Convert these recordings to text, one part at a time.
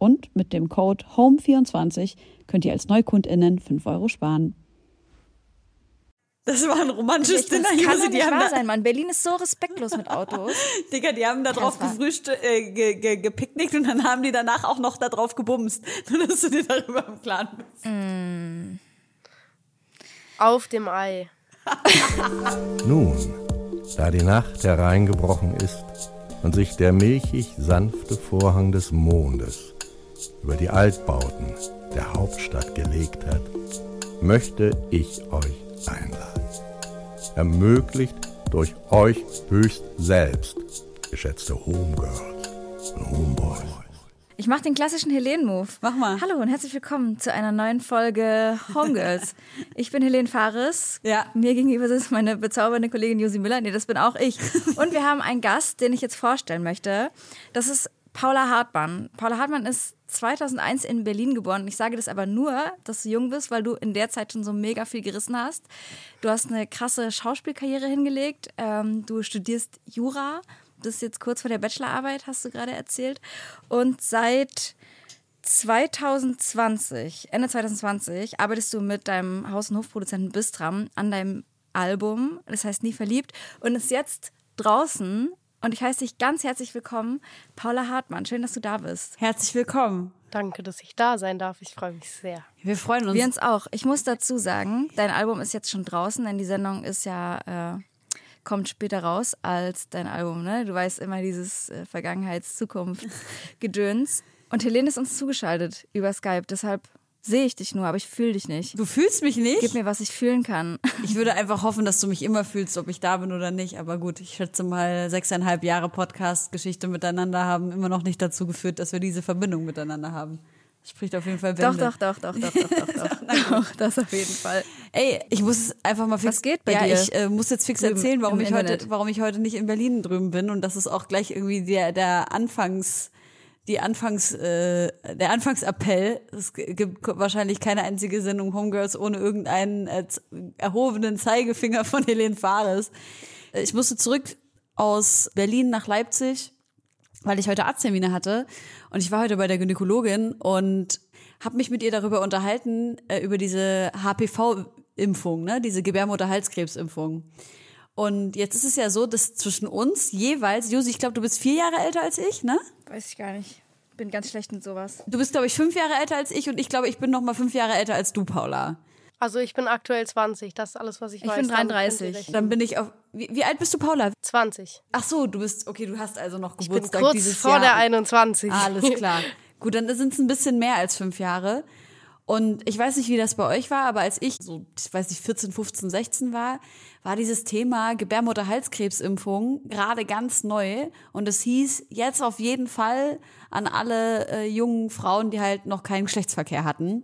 Und mit dem Code HOME24 könnt ihr als NeukundInnen 5 Euro sparen. Das war ein romantisches Dinner. Das kann doch nicht wahr sein, Mann. Berlin ist so respektlos mit Autos. Digga, die haben da drauf gefrühstückt, äh, ge, ge, gepicknickt und dann haben die danach auch noch da drauf gebumst. Nur, dass du dir darüber im Klaren bist. Mm. Auf dem Ei. Nun, da die Nacht hereingebrochen ist und sich der milchig sanfte Vorhang des Mondes über die Altbauten der Hauptstadt gelegt hat, möchte ich euch einladen. Ermöglicht durch euch höchst selbst, geschätzte Homegirls und Homeboys. Ich mache den klassischen Helene-Move. Mach mal. Hallo und herzlich willkommen zu einer neuen Folge Homegirls. ich bin Helene Fares. Ja. Mir gegenüber sitzt meine bezaubernde Kollegin Josi Müller. Nee, das bin auch ich. Und wir haben einen Gast, den ich jetzt vorstellen möchte. Das ist Paula Hartmann. Paula Hartmann ist 2001 in Berlin geboren. Ich sage das aber nur, dass du jung bist, weil du in der Zeit schon so mega viel gerissen hast. Du hast eine krasse Schauspielkarriere hingelegt. Ähm, du studierst Jura das ist jetzt kurz vor der Bachelorarbeit, hast du gerade erzählt. Und seit 2020, Ende 2020, arbeitest du mit deinem Haus- und Hofproduzenten Bistram an deinem Album, das heißt Nie verliebt, und ist jetzt draußen. Und ich heiße dich ganz herzlich willkommen, Paula Hartmann. Schön, dass du da bist. Herzlich willkommen. Danke, dass ich da sein darf. Ich freue mich sehr. Wir freuen uns. Wir uns auch. Ich muss dazu sagen, dein Album ist jetzt schon draußen, denn die Sendung ist ja äh, kommt später raus als dein Album. Ne? Du weißt immer dieses äh, Vergangenheits-Zukunfts-Gedöns. Und Helene ist uns zugeschaltet über Skype. Deshalb sehe ich dich nur, aber ich fühle dich nicht. Du fühlst mich nicht? Gib mir, was ich fühlen kann. Ich würde einfach hoffen, dass du mich immer fühlst, ob ich da bin oder nicht. Aber gut, ich schätze mal, sechseinhalb Jahre Podcast-Geschichte miteinander haben immer noch nicht dazu geführt, dass wir diese Verbindung miteinander haben. Spricht auf jeden Fall Bände. Doch, doch, doch, doch, doch, doch, doch, doch. doch das auf jeden Fall. Ey, ich muss einfach mal fix. Was geht bei ja, dir? ich äh, muss jetzt fix Drüben erzählen, warum ich heute, Internet. warum ich heute nicht in Berlin drüben bin und das ist auch gleich irgendwie der der Anfangs die Anfangs äh, der Anfangsappell. Es gibt wahrscheinlich keine einzige Sendung Homegirls ohne irgendeinen äh, erhobenen Zeigefinger von Helene Fares. Äh, Ich musste zurück aus Berlin nach Leipzig weil ich heute Arzttermine hatte und ich war heute bei der Gynäkologin und habe mich mit ihr darüber unterhalten äh, über diese HPV-Impfung, ne, diese Gebärmutterhalskrebsimpfung. Und jetzt ist es ja so, dass zwischen uns jeweils, Josi, ich glaube, du bist vier Jahre älter als ich, ne? Weiß ich gar nicht. Bin ganz schlecht mit sowas. Du bist, glaube ich, fünf Jahre älter als ich und ich glaube, ich bin noch mal fünf Jahre älter als du, Paula. Also ich bin aktuell 20. Das ist alles, was ich, Ich weiß. bin Damit 33. könnt ihr rechnen. Dann bin ich auf. Wie, wie alt bist du, Paula? 20. Ach so, du bist. Okay, du hast also noch Ich bin Geburtstag kurz dieses vor Jahr. der 21. Alles klar. Gut, dann sind es ein bisschen mehr als fünf Jahre. Und ich weiß nicht, wie das bei euch war, aber als ich so, ich weiß nicht, 14, 15, 16 war, war dieses Thema Gebärmutterhalskrebsimpfung gerade ganz neu. Und es hieß jetzt auf jeden Fall an alle äh, jungen Frauen, die halt noch keinen Geschlechtsverkehr hatten,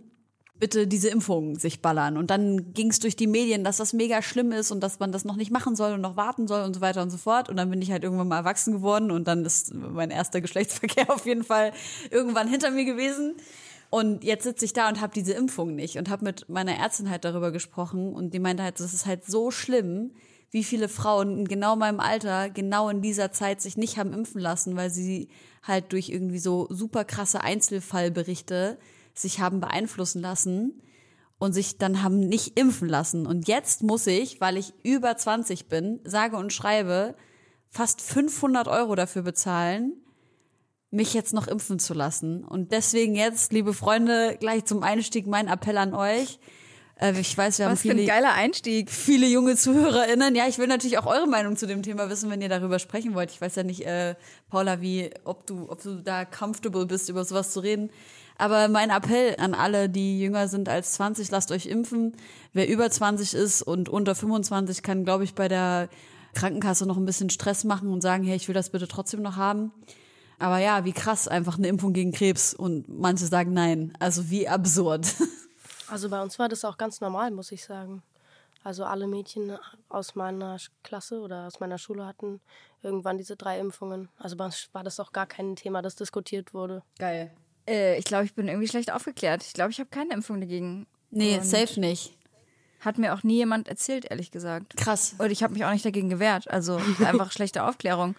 bitte diese Impfung sich ballern. Und dann ging es durch die Medien, dass das mega schlimm ist und dass man das noch nicht machen soll und noch warten soll und so weiter und so fort. Und dann bin ich halt irgendwann mal erwachsen geworden und dann ist mein erster Geschlechtsverkehr auf jeden Fall irgendwann hinter mir gewesen. Und jetzt sitze ich da und habe diese Impfung nicht und habe mit meiner Ärztin halt darüber gesprochen und die meinte halt, das ist halt so schlimm, wie viele Frauen in genau meinem Alter genau in dieser Zeit sich nicht haben impfen lassen, weil sie halt durch irgendwie so super krasse Einzelfallberichte sich haben beeinflussen lassen und sich dann haben nicht impfen lassen. Und jetzt muss ich, weil ich über 20 bin, sage und schreibe, fast 500 Euro dafür bezahlen, mich jetzt noch impfen zu lassen. Und deswegen jetzt, liebe Freunde, gleich zum Einstieg mein Appell an euch. Äh, ich weiß, wir haben Was für ein viele, geiler Einstieg. viele junge ZuhörerInnen. Ja, ich will natürlich auch eure Meinung zu dem Thema wissen, wenn ihr darüber sprechen wollt. Ich weiß ja nicht, äh, Paula, wie, ob du, ob du da comfortable bist, über sowas zu reden. Aber mein Appell an alle, die jünger sind als 20, lasst euch impfen. Wer über 20 ist und unter 25 kann, glaube ich, bei der Krankenkasse noch ein bisschen Stress machen und sagen, hey, ich will das bitte trotzdem noch haben. Aber ja, wie krass, einfach eine Impfung gegen Krebs und manche sagen nein. Also wie absurd. Also bei uns war das auch ganz normal, muss ich sagen. Also alle Mädchen aus meiner Klasse oder aus meiner Schule hatten irgendwann diese drei Impfungen. Also bei uns war das auch gar kein Thema, das diskutiert wurde. Geil. Äh, ich glaube, ich bin irgendwie schlecht aufgeklärt. Ich glaube, ich habe keine Impfung dagegen. Nee, Und safe nicht. Hat mir auch nie jemand erzählt, ehrlich gesagt. Krass. Und ich habe mich auch nicht dagegen gewehrt. Also einfach schlechte Aufklärung.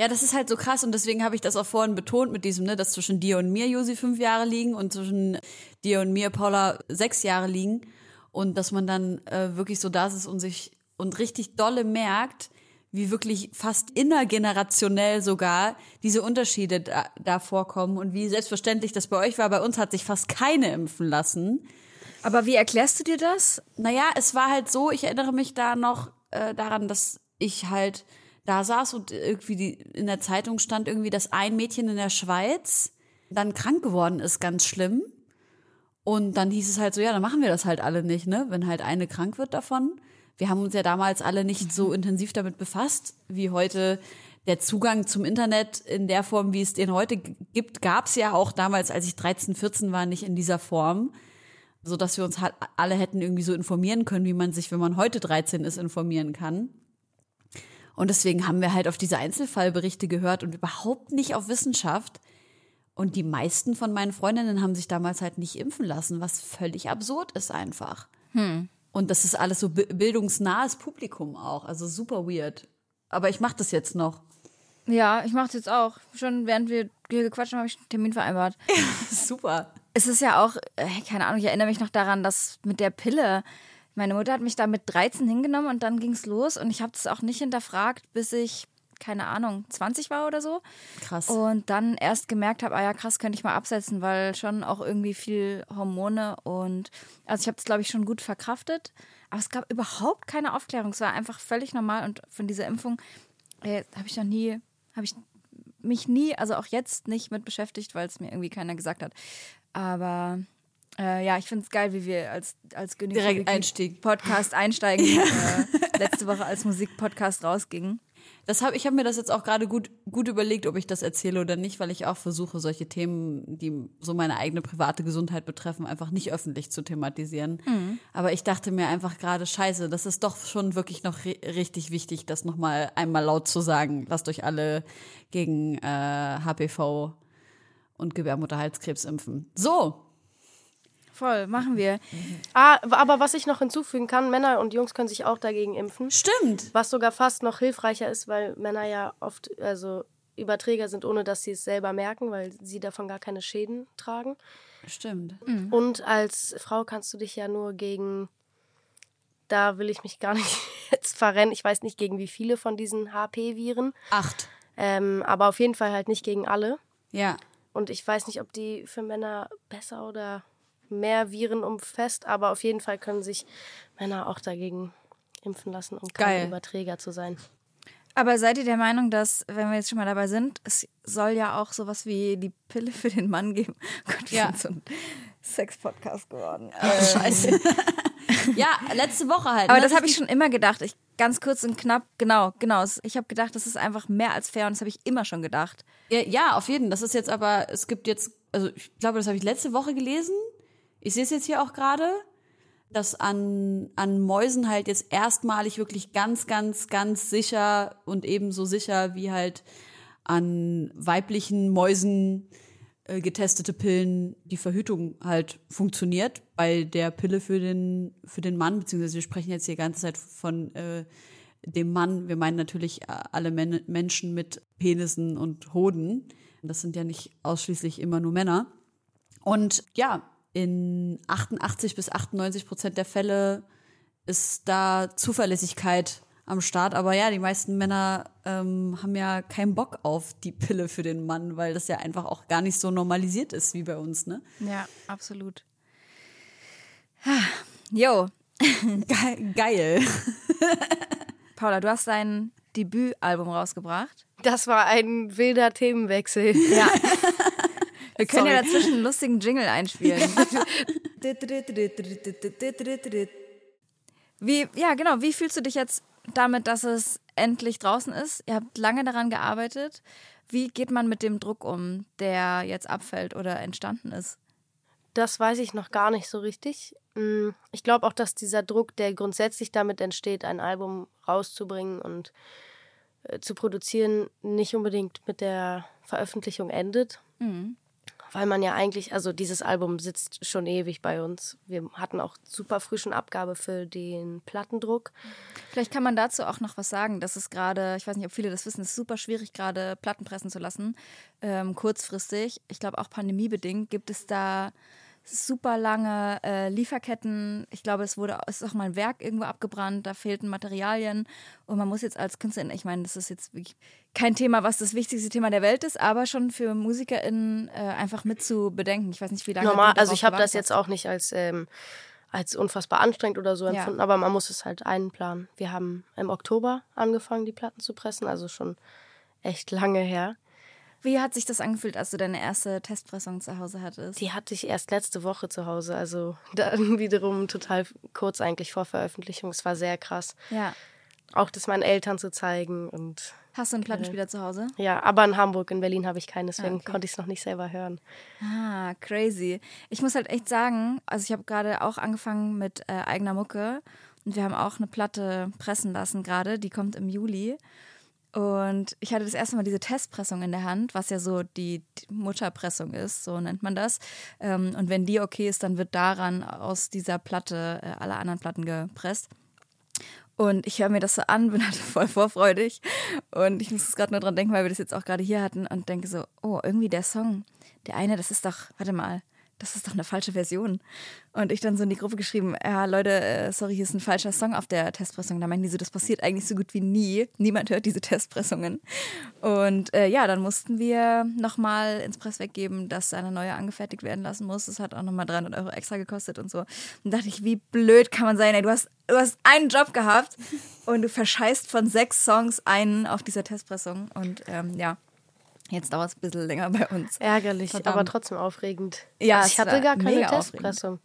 Ja, das ist halt so krass und deswegen habe ich das auch vorhin betont mit diesem, ne, dass zwischen dir und mir, Josi, fünf Jahre liegen und zwischen dir und mir, Paula, sechs Jahre liegen und dass man dann äh, wirklich so da ist und sich und richtig dolle merkt, wie wirklich fast innergenerationell sogar diese Unterschiede da, da vorkommen und wie selbstverständlich das bei euch war. Bei uns hat sich fast keine impfen lassen. Aber wie erklärst du dir das? Naja, es war halt so, ich erinnere mich da noch äh, daran, dass ich halt da saß und irgendwie die, in der Zeitung stand irgendwie, dass ein Mädchen in der Schweiz dann krank geworden ist, ganz schlimm. Und dann hieß es halt so, ja, dann machen wir das halt alle nicht, ne? Wenn halt eine krank wird davon. Wir haben uns ja damals alle nicht so intensiv damit befasst, wie heute der Zugang zum Internet in der Form, wie es den heute gibt, gab es ja auch damals, als ich 13, 14 war, nicht in dieser Form so dass wir uns halt alle hätten irgendwie so informieren können, wie man sich, wenn man heute 13 ist, informieren kann. Und deswegen haben wir halt auf diese Einzelfallberichte gehört und überhaupt nicht auf Wissenschaft. Und die meisten von meinen Freundinnen haben sich damals halt nicht impfen lassen, was völlig absurd ist einfach. Und das ist alles so bi- bildungsnahes Publikum auch, also super weird. Aber ich mache das jetzt noch. Ja, ich mache es jetzt auch. Schon während wir hier gequatscht haben, habe ich einen Termin vereinbart. super. Es ist ja auch, äh, keine Ahnung, ich erinnere mich noch daran, dass mit der Pille, meine Mutter hat mich da mit 13 hingenommen und dann ging es los und ich habe das auch nicht hinterfragt, bis ich, keine Ahnung, 20 war oder so. Krass. Und dann erst gemerkt habe, ah ja, krass, könnte ich mal absetzen, weil schon auch irgendwie viel Hormone und, also ich habe es, glaube ich, schon gut verkraftet. Aber es gab überhaupt keine Aufklärung. Es war einfach völlig normal und von dieser Impfung äh, habe ich noch nie, habe ich mich nie, also auch jetzt nicht mit beschäftigt, weil es mir irgendwie keiner gesagt hat. Aber äh, ja, ich finde es geil, wie wir als, als Direkt Einstieg. Podcast einsteigen. äh, letzte Woche als Musikpodcast rausgingen. Das hab, ich habe mir das jetzt auch gerade gut, gut überlegt, ob ich das erzähle oder nicht, weil ich auch versuche, solche Themen, die so meine eigene private Gesundheit betreffen, einfach nicht öffentlich zu thematisieren. Aber ich dachte mir einfach gerade, scheiße, das ist doch schon wirklich noch ri richtig wichtig, das nochmal einmal laut zu sagen. Lasst euch alle gegen äh, HPV und Gebärmutterhalskrebs impfen. So, Voll, machen wir. Ah, aber was ich noch hinzufügen kann, Männer und Jungs können sich auch dagegen impfen. stimmt. Was sogar fast noch hilfreicher ist, weil Männer ja oft also Überträger sind, ohne dass sie es selber merken, weil sie davon gar keine Schäden tragen. Stimmt. Und als Frau kannst du dich ja nur gegen, da will ich mich gar nicht jetzt verrennen, ich weiß nicht gegen wie viele von diesen HP-Viren, Acht. ähm, aber auf jeden Fall halt nicht gegen alle. Ja. Und ich weiß nicht, ob die für Männer besser oder mehr Viren umfasst, aber auf jeden Fall können sich Männer auch dagegen impfen lassen, um kein Geil. Überträger zu sein. Aber seid ihr der Meinung, dass, wenn wir jetzt schon mal dabei sind, es soll ja auch sowas wie die Pille für den Mann geben? Gott, wir Ja. sind so ein Sex-Podcast geworden. Scheiße. ja, letzte Woche halt. Aber ne? das habe ich schon immer gedacht. Ich, ganz kurz und knapp, genau, genau. Ich habe gedacht, das ist einfach mehr als fair und das habe ich immer schon gedacht. Ja, ja, auf jeden. Das ist jetzt aber, es gibt jetzt, also ich glaube, das habe ich letzte Woche gelesen. Ich sehe es jetzt hier auch gerade, dass an, an Mäusen halt jetzt erstmalig wirklich ganz, ganz, ganz sicher und ebenso sicher wie halt an weiblichen Mäusen äh, getestete Pillen die Verhütung halt funktioniert. Bei der Pille für den, für den Mann, beziehungsweise wir sprechen jetzt die ganze Zeit von äh, dem Mann. Wir meinen natürlich äh, alle Men Menschen mit Penissen und Hoden. Das sind ja nicht ausschließlich immer nur Männer. Und ja, in 88 bis 98 Prozent der Fälle ist da Zuverlässigkeit am Start. Aber ja, die meisten Männer ähm, haben ja keinen Bock auf die Pille für den Mann, weil das ja einfach auch gar nicht so normalisiert ist wie bei uns, ne? Ja, absolut. Jo, Ge geil. Paula, du hast dein Debütalbum rausgebracht. Das war ein wilder Themenwechsel. Ja. Wir können ja dazwischen einen lustigen Jingle einspielen. Wie, ja, genau. Wie fühlst du dich jetzt damit, dass es endlich draußen ist? Ihr habt lange daran gearbeitet. Wie geht man mit dem Druck um, der jetzt abfällt oder entstanden ist? Das weiß ich noch gar nicht so richtig. Mm, Ich glaube auch, dass dieser Druck, der grundsätzlich damit entsteht, ein Album rauszubringen und äh, zu produzieren, nicht unbedingt mit der Veröffentlichung endet. Weil man ja eigentlich, also dieses Album sitzt schon ewig bei uns. Wir hatten auch super früh schon Abgabe für den Plattendruck. Vielleicht kann man dazu auch noch was sagen. Das ist gerade, ich weiß nicht, ob viele das wissen, es ist super schwierig, gerade Platten pressen zu lassen, ähm, kurzfristig. Ich glaube, auch pandemiebedingt gibt es da super lange äh, Lieferketten. Ich glaube, es wurde, es ist auch mal ein Werk irgendwo abgebrannt, da fehlten Materialien. Und man muss jetzt als Künstlerin, ich meine, das ist jetzt wirklich kein Thema, was das wichtigste Thema der Welt ist, aber schon für MusikerInnen äh, einfach mit zu bedenken. Ich weiß nicht, wie lange. Normal, also ich habe das jetzt auch nicht als, ähm, als unfassbar anstrengend oder so Ja. empfunden, aber man muss es halt einplanen. Wir haben im Oktober angefangen, die Platten zu pressen, also schon echt lange her. Wie hat sich das angefühlt, als du deine erste Testpressung zu Hause hattest? Die hatte ich erst letzte Woche zu Hause, also dann wiederum total kurz eigentlich vor Veröffentlichung. Es war sehr krass. Ja. Auch das meinen Eltern zu zeigen und Hast du einen Plattenspieler zu Hause? ja, aber in Hamburg, in Berlin habe ich keinen, deswegen Ah, okay. konnte ich es noch nicht selber hören. Ah, crazy. Ich muss halt echt sagen, also ich habe gerade auch angefangen mit äh, eigener Mucke und wir haben auch eine Platte pressen lassen gerade, die kommt im Juli. Und ich hatte das erste Mal diese Testpressung in der Hand, was ja so die Mutterpressung ist, so nennt man das. Ähm, Und wenn die okay ist, dann wird daran aus dieser Platte äh, alle anderen Platten gepresst. Und ich höre mir das so an, bin halt voll vorfreudig. Und ich muss gerade nur dran denken, weil wir das jetzt auch gerade hier hatten und denke so, oh, irgendwie der Song, der eine, das ist doch, warte mal, das ist doch eine falsche Version. Und ich dann so in die Gruppe geschrieben, ja, Leute, äh, sorry, hier ist ein falscher Song auf der Testpressung. Da meinen die so, das passiert eigentlich so gut wie nie. Niemand hört diese Testpressungen. Und äh, ja, dann mussten wir nochmal ins Presswerk geben, dass eine neue angefertigt werden lassen muss. Das hat auch nochmal 300 Euro extra gekostet und so. Und dachte ich, wie blöd kann man sein? Ey, du hast, du hast einen Job gehabt und du verscheißt von sechs Songs einen auf dieser Testpressung. Und ähm, ja, jetzt dauert es ein bisschen länger bei uns. Ärgerlich, Verdammt. aber trotzdem aufregend. Ja, also ich hatte gar keine Testpressung.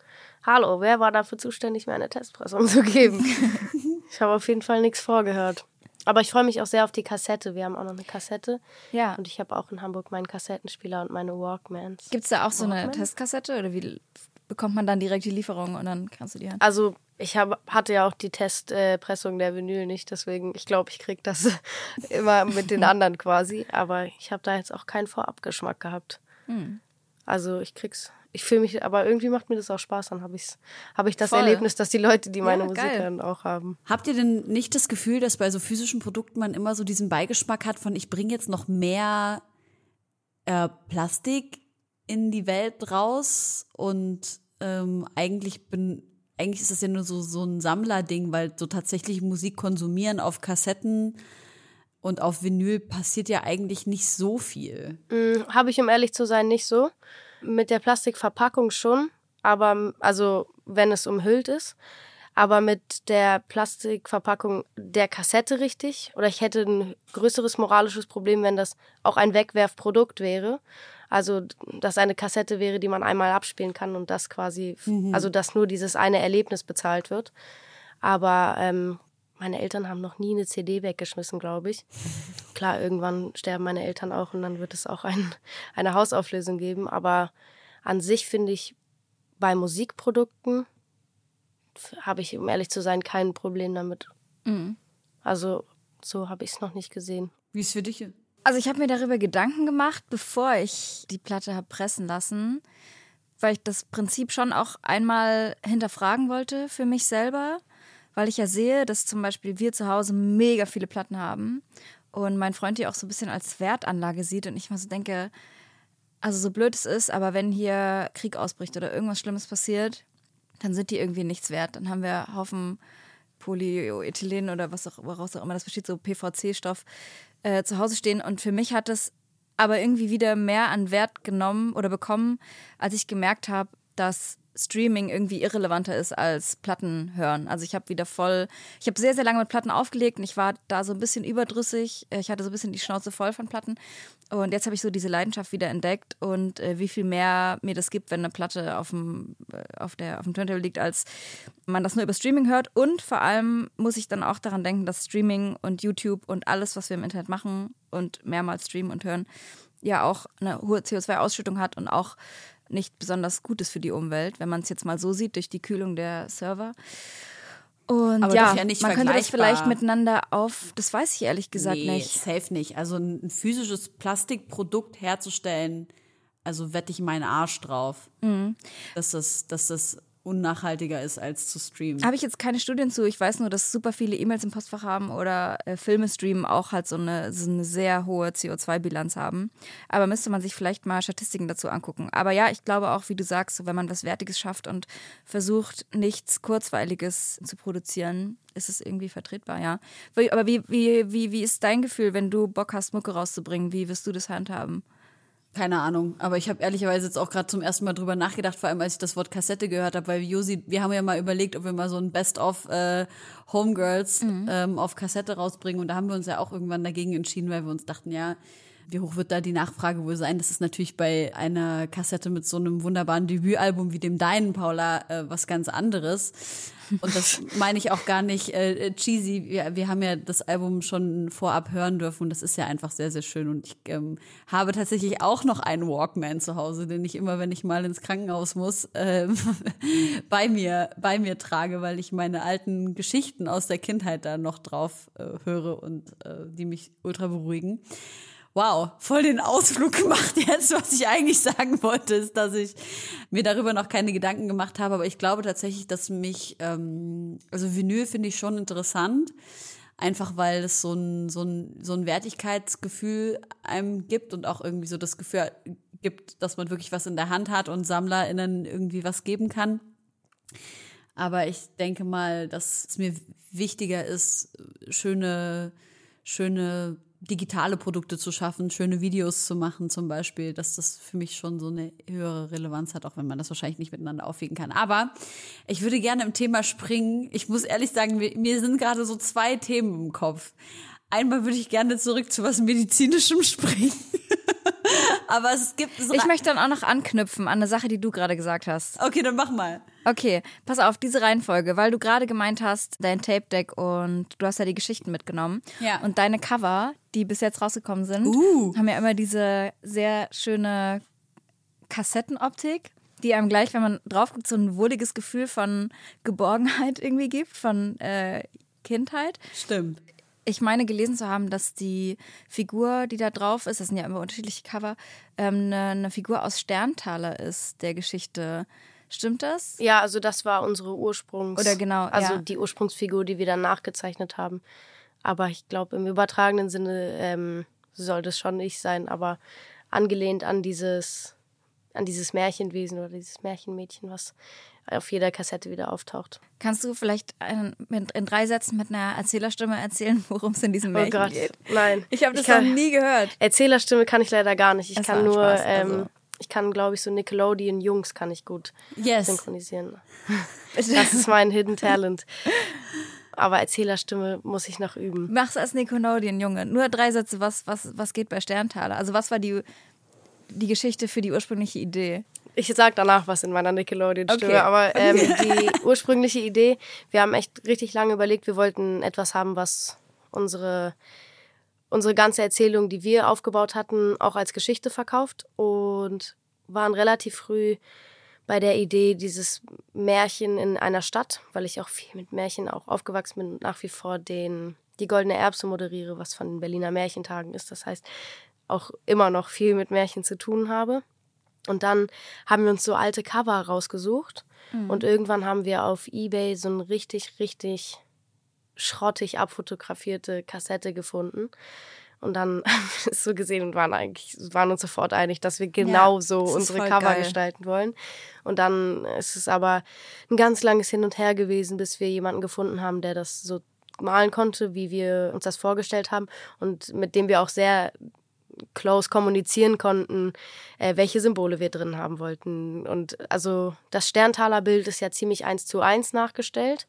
Hallo, wer war dafür zuständig, mir eine Testpressung zu geben? ich habe auf jeden Fall nichts vorgehört. Aber ich freue mich auch sehr auf die Kassette. Wir haben auch noch eine Kassette. Ja. Und ich habe auch in Hamburg meinen Kassettenspieler und meine Walkmans. Gibt es da auch so eine Walkman? Testkassette oder wie bekommt man dann direkt die Lieferung und dann kannst du die haben? Also ich hab, hatte ja auch die Testpressung der Vinyl nicht, deswegen ich glaube, ich kriege das immer mit den anderen quasi. Aber ich habe da jetzt auch keinen Vorabgeschmack gehabt. Hm. Also ich krieg's. Ich fühle mich, aber irgendwie macht mir das auch Spaß. Dann habe ich's, habe ich das Voll. Erlebnis, dass die Leute, die meine Ja, Musik geil. hören, auch haben. Habt ihr denn nicht das Gefühl, dass bei so physischen Produkten man immer so diesen Beigeschmack hat von ich bringe jetzt noch mehr äh, Plastik in die Welt raus und ähm, eigentlich bin eigentlich ist das ja nur so so ein Sammlerding, weil so tatsächlich Musik konsumieren auf Kassetten und auf Vinyl passiert ja eigentlich nicht so viel. Hm, habe ich, um ehrlich zu sein, nicht so. Mit der Plastikverpackung schon, aber also wenn es umhüllt ist. Aber mit der Plastikverpackung der Kassette richtig. Oder ich hätte ein größeres moralisches Problem, wenn das auch ein Wegwerfprodukt wäre. Also, dass eine Kassette wäre, die man einmal abspielen kann und das quasi, also dass nur dieses eine Erlebnis bezahlt wird. Aber ähm, meine Eltern haben noch nie eine CD weggeschmissen, glaube ich. Klar, irgendwann sterben meine Eltern auch und dann wird es auch ein, eine Hausauflösung geben. Aber an sich finde ich bei Musikprodukten habe ich, um ehrlich zu sein, kein Problem damit. Also so habe ich es noch nicht gesehen. Wie ist für dich? Also ich habe mir darüber Gedanken gemacht, bevor ich die Platte habe pressen lassen, weil ich das Prinzip schon auch einmal hinterfragen wollte für mich selber, weil ich ja sehe, dass zum Beispiel wir zu Hause mega viele Platten haben und mein Freund die auch so ein bisschen als Wertanlage sieht und ich mal so denke, also so blöd es ist, aber wenn hier Krieg ausbricht oder irgendwas Schlimmes passiert, dann sind die irgendwie nichts wert. Dann haben wir Haufen Polyethylen oder was auch, woraus auch immer das besteht, so PVC-Stoff äh, zu Hause stehen. Und für mich hat es aber irgendwie wieder mehr an Wert genommen oder bekommen, als ich gemerkt habe, dass Streaming irgendwie irrelevanter ist als Platten hören. Also ich habe wieder voll, ich habe sehr, sehr lange mit Platten aufgelegt und ich war da so ein bisschen überdrüssig. Ich hatte so ein bisschen die Schnauze voll von Platten. Und jetzt habe ich so diese Leidenschaft wieder entdeckt und äh, wie viel mehr mir das gibt, wenn eine Platte auf dem, äh, auf der, auf dem Turntable liegt, als man das nur über Streaming hört. Und vor allem muss ich dann auch daran denken, dass Streaming und YouTube und alles, was wir im Internet machen und mehrmals streamen und hören, ja auch eine hohe CO2-Ausschüttung hat und auch nicht besonders gut ist für die Umwelt, wenn man es jetzt mal so sieht, durch die Kühlung der Server. Und Aber ja, ja man könnte das vielleicht miteinander auf, das weiß ich ehrlich gesagt nee, nicht. safe nicht. Also ein physisches Plastikprodukt herzustellen, also wette ich meinen Arsch drauf, Mhm. dass, das, dass das unnachhaltiger ist als zu streamen. Habe ich jetzt keine Studien zu. Ich weiß nur, dass super viele E-Mails im Postfach haben oder äh, Filme streamen auch halt so eine, so eine sehr hohe CO2-Bilanz haben. Aber müsste man sich vielleicht mal Statistiken dazu angucken. Aber ja, ich glaube auch, wie du sagst, so, wenn man was Wertiges schafft und versucht, nichts Kurzweiliges zu produzieren, ist es irgendwie vertretbar, ja. Aber wie, wie, wie, wie ist dein Gefühl, wenn du Bock hast, Mucke rauszubringen? Wie wirst du das handhaben? Keine Ahnung, aber ich habe ehrlicherweise jetzt auch gerade zum ersten Mal drüber nachgedacht, vor allem als ich das Wort Kassette gehört habe, weil Josi, wir haben ja mal überlegt, ob wir mal so ein Best-of äh, Homegirls ähm, auf Kassette rausbringen und da haben wir uns ja auch irgendwann dagegen entschieden, weil wir uns dachten, ja, wie hoch wird da die Nachfrage wohl sein? Das ist natürlich bei einer Kassette mit so einem wunderbaren Debütalbum wie dem deinen, Paula, äh, was ganz anderes. Und das meine ich auch gar nicht äh, cheesy. Wir, wir haben ja das Album schon vorab hören dürfen und das ist ja einfach sehr, sehr schön. Und ich ähm, habe tatsächlich auch noch einen Walkman zu Hause, den ich immer, wenn ich mal ins Krankenhaus muss, äh, bei mir, bei mir trage, weil ich meine alten Geschichten aus der Kindheit da noch drauf äh, höre und äh, die mich ultra beruhigen. Wow, voll den Ausflug gemacht jetzt. Was ich eigentlich sagen wollte, ist, dass ich mir darüber noch keine Gedanken gemacht habe. Aber ich glaube tatsächlich, dass mich, ähm, also Vinyl finde ich schon interessant. Einfach weil es so ein, so, ein, so ein Wertigkeitsgefühl einem gibt und auch irgendwie so das Gefühl gibt, dass man wirklich was in der Hand hat und SammlerInnen irgendwie was geben kann. Aber ich denke mal, dass es mir wichtiger ist, schöne, schöne digitale Produkte zu schaffen, schöne Videos zu machen zum Beispiel, dass das für mich schon so eine höhere Relevanz hat, auch wenn man das wahrscheinlich nicht miteinander aufwiegen kann. Aber ich würde gerne im Thema springen. Ich muss ehrlich sagen, mir, sind gerade so zwei Themen im Kopf. Einmal würde ich gerne zurück zu was Medizinischem springen. Aber es gibt so. Ich möchte dann auch noch anknüpfen an eine Sache, die du gerade gesagt hast. okay, dann mach mal. Okay, pass auf, diese Reihenfolge, weil du gerade gemeint hast, dein Tape-Deck und du hast ja die Geschichten mitgenommen. Ja. Und deine Cover, die bis jetzt rausgekommen sind, Uh. haben ja immer diese sehr schöne Kassettenoptik, die einem gleich, wenn man drauf guckt, so ein wohliges Gefühl von Geborgenheit irgendwie gibt, von äh, Kindheit. Stimmt. Ich meine gelesen zu haben, dass die Figur, die da drauf ist, das sind ja immer unterschiedliche Cover, ähm, eine, eine Figur aus Sterntaler ist, der Geschichte. Stimmt das? Ja, also das war unsere Ursprungs... Oder genau, Also ja. die Ursprungsfigur, die wir dann nachgezeichnet haben. Aber ich glaube, im übertragenen Sinne ähm, soll das schon ich sein, aber angelehnt an dieses, an dieses Märchenwesen oder dieses Märchenmädchen, was auf jeder Kassette wieder auftaucht. Kannst du vielleicht mit, in drei Sätzen mit einer Erzählerstimme erzählen, worum es in diesem Oh Märchen Gott, geht? nein. Ich habe das kann- noch nie gehört. Erzählerstimme kann ich leider gar nicht. Ich Es kann nur, Spaß, ähm, also. ich kann, glaube ich, so Nickelodeon-Jungs kann ich gut Yes. synchronisieren. Das ist mein Hidden Talent. Aber Erzählerstimme muss ich noch üben. Mach's als Nickelodeon, Junge. Nur drei Sätze, was, was, was geht bei Sterntaler? Also was war die, die Geschichte für die ursprüngliche Idee? Ich sag danach was in meiner Nickelodeon-Stimme, Okay. aber ähm, die ursprüngliche Idee, wir haben echt richtig lange überlegt, wir wollten etwas haben, was unsere, unsere ganze Erzählung, die wir aufgebaut hatten, auch als Geschichte verkauft und waren relativ früh bei der Idee dieses Märchen in einer Stadt, weil ich auch viel mit Märchen auch aufgewachsen bin und nach wie vor den, die Goldene Erbse moderiere, was von den Berliner Märchentagen ist. Das heißt, auch immer noch viel mit Märchen zu tun habe. Und dann haben wir uns so alte Cover rausgesucht. Und irgendwann haben wir auf Ebay so eine richtig, richtig schrottig abfotografierte Kassette gefunden. Und dann es so gesehen und waren eigentlich, waren uns sofort einig, dass wir genau so das ist unsere Cover geil. gestalten wollen. Und dann ist es aber ein ganz langes Hin und Her gewesen, bis wir jemanden gefunden haben, der das so malen konnte, wie wir uns das vorgestellt haben und mit dem wir auch sehr close kommunizieren konnten, äh, welche Symbole wir drin haben wollten. Und also das Sterntaler Bild ist ja ziemlich eins zu eins nachgestellt.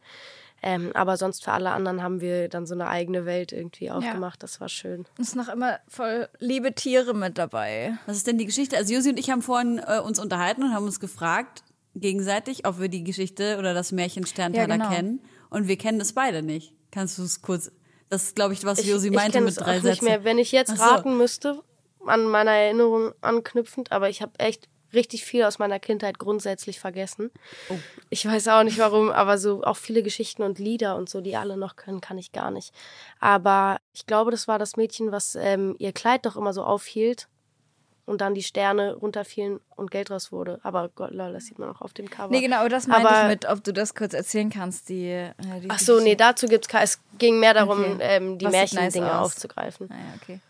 Ähm, aber sonst für alle anderen haben wir dann so eine eigene Welt irgendwie aufgemacht. Das war schön. Es ist noch immer voll liebe Tiere mit dabei. Was ist denn die Geschichte? Also Josi und ich haben vorhin äh, uns unterhalten und haben uns gefragt, gegenseitig, ob wir die Geschichte oder das Märchen Sterntaler Ja, genau. kennen. Und wir kennen es beide nicht. Kannst du es kurz, das ist, glaube ich, was Ich, Josi meinte mit drei auch nicht Sätzen. mehr, wenn ich jetzt so. raten müsste, an meiner Erinnerung anknüpfend, aber ich habe echt richtig viel aus meiner Kindheit grundsätzlich vergessen. Oh. Ich weiß auch nicht warum, aber so auch viele Geschichten und Lieder und so, die alle noch können, kann ich gar nicht. Aber ich glaube, das war das Mädchen, was ähm, ihr Kleid doch immer so aufhielt und dann die Sterne runterfielen und Geld raus wurde. Aber Gott, lol, das sieht man auch auf dem Cover. Nee, genau, aber das meinte Aber- ich mit, ob du das kurz erzählen kannst, die. Äh, die Ach so, nee, dazu gibt's. Es ging mehr darum, Okay. ähm, die nice Märchendinge aus? aufzugreifen. Ah, ja, okay.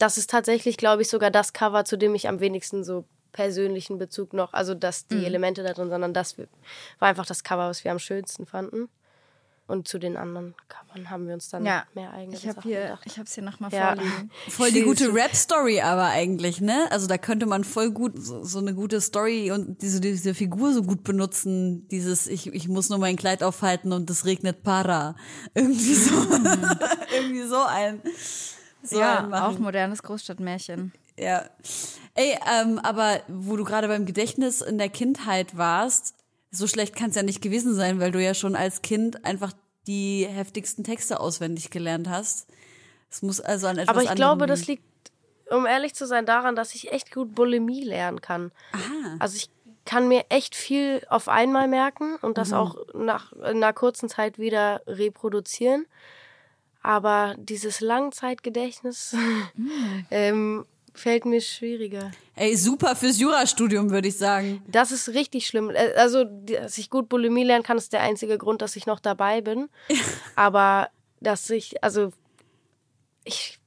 Das ist tatsächlich, glaube ich, sogar das Cover, zu dem ich am wenigsten so persönlichen Bezug noch, also dass Mhm. die Elemente da drin, sondern das war einfach das Cover, was wir am schönsten fanden. Und zu den anderen Covern haben wir uns dann Ja, mehr eigene ich habe Sachen hier, gedacht. ich habe es hier nochmal Ja. vorliegen. Voll die gute Rap-Story aber eigentlich, ne? Also da könnte man voll gut so, so eine gute Story und diese, diese Figur so gut benutzen. Dieses, ich, ich muss nur mein Kleid aufhalten und es regnet Para. Irgendwie so, irgendwie so ein. So ja, auch modernes Großstadtmärchen. Ja. Ey, ähm, aber wo du gerade beim Gedächtnis in der Kindheit warst, so schlecht kann es ja nicht gewesen sein, weil du ja schon als Kind einfach die heftigsten Texte auswendig gelernt hast. Es muss also an etwas Aber ich glaube, das liegt, um ehrlich zu sein, daran, dass ich echt gut Bulimie lernen kann. Aha. Also ich kann mir echt viel auf einmal merken und Mhm. das auch nach einer kurzen Zeit wieder reproduzieren. Aber dieses Langzeitgedächtnis Mhm. ähm, fällt mir schwieriger. Ey, super fürs Jurastudium, würde ich sagen. Das ist richtig schlimm. Äh, Also, dass ich gut Bulimie lernen kann, ist der einzige Grund, dass ich noch dabei bin. Aber dass ich, also, ich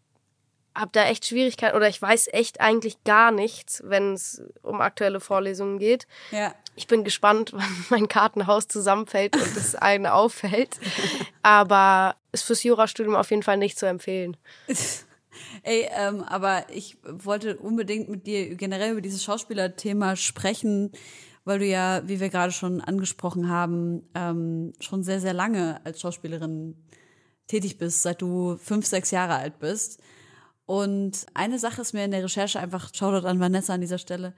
habe da echt Schwierigkeiten oder ich weiß echt eigentlich gar nichts, wenn es um aktuelle Vorlesungen geht. Ja. Ich bin gespannt, wann mein Kartenhaus zusammenfällt und es einen auffällt. Aber ist fürs Jurastudium auf jeden Fall nicht zu empfehlen. Ey, ähm, aber ich wollte unbedingt mit dir generell über dieses Schauspielerthema sprechen, weil du ja, wie wir gerade schon angesprochen haben, ähm, schon sehr, sehr lange als Schauspielerin tätig bist, seit du fünf, sechs Jahre alt bist. Und eine Sache ist mir in der Recherche einfach, Shoutout an Vanessa an dieser Stelle,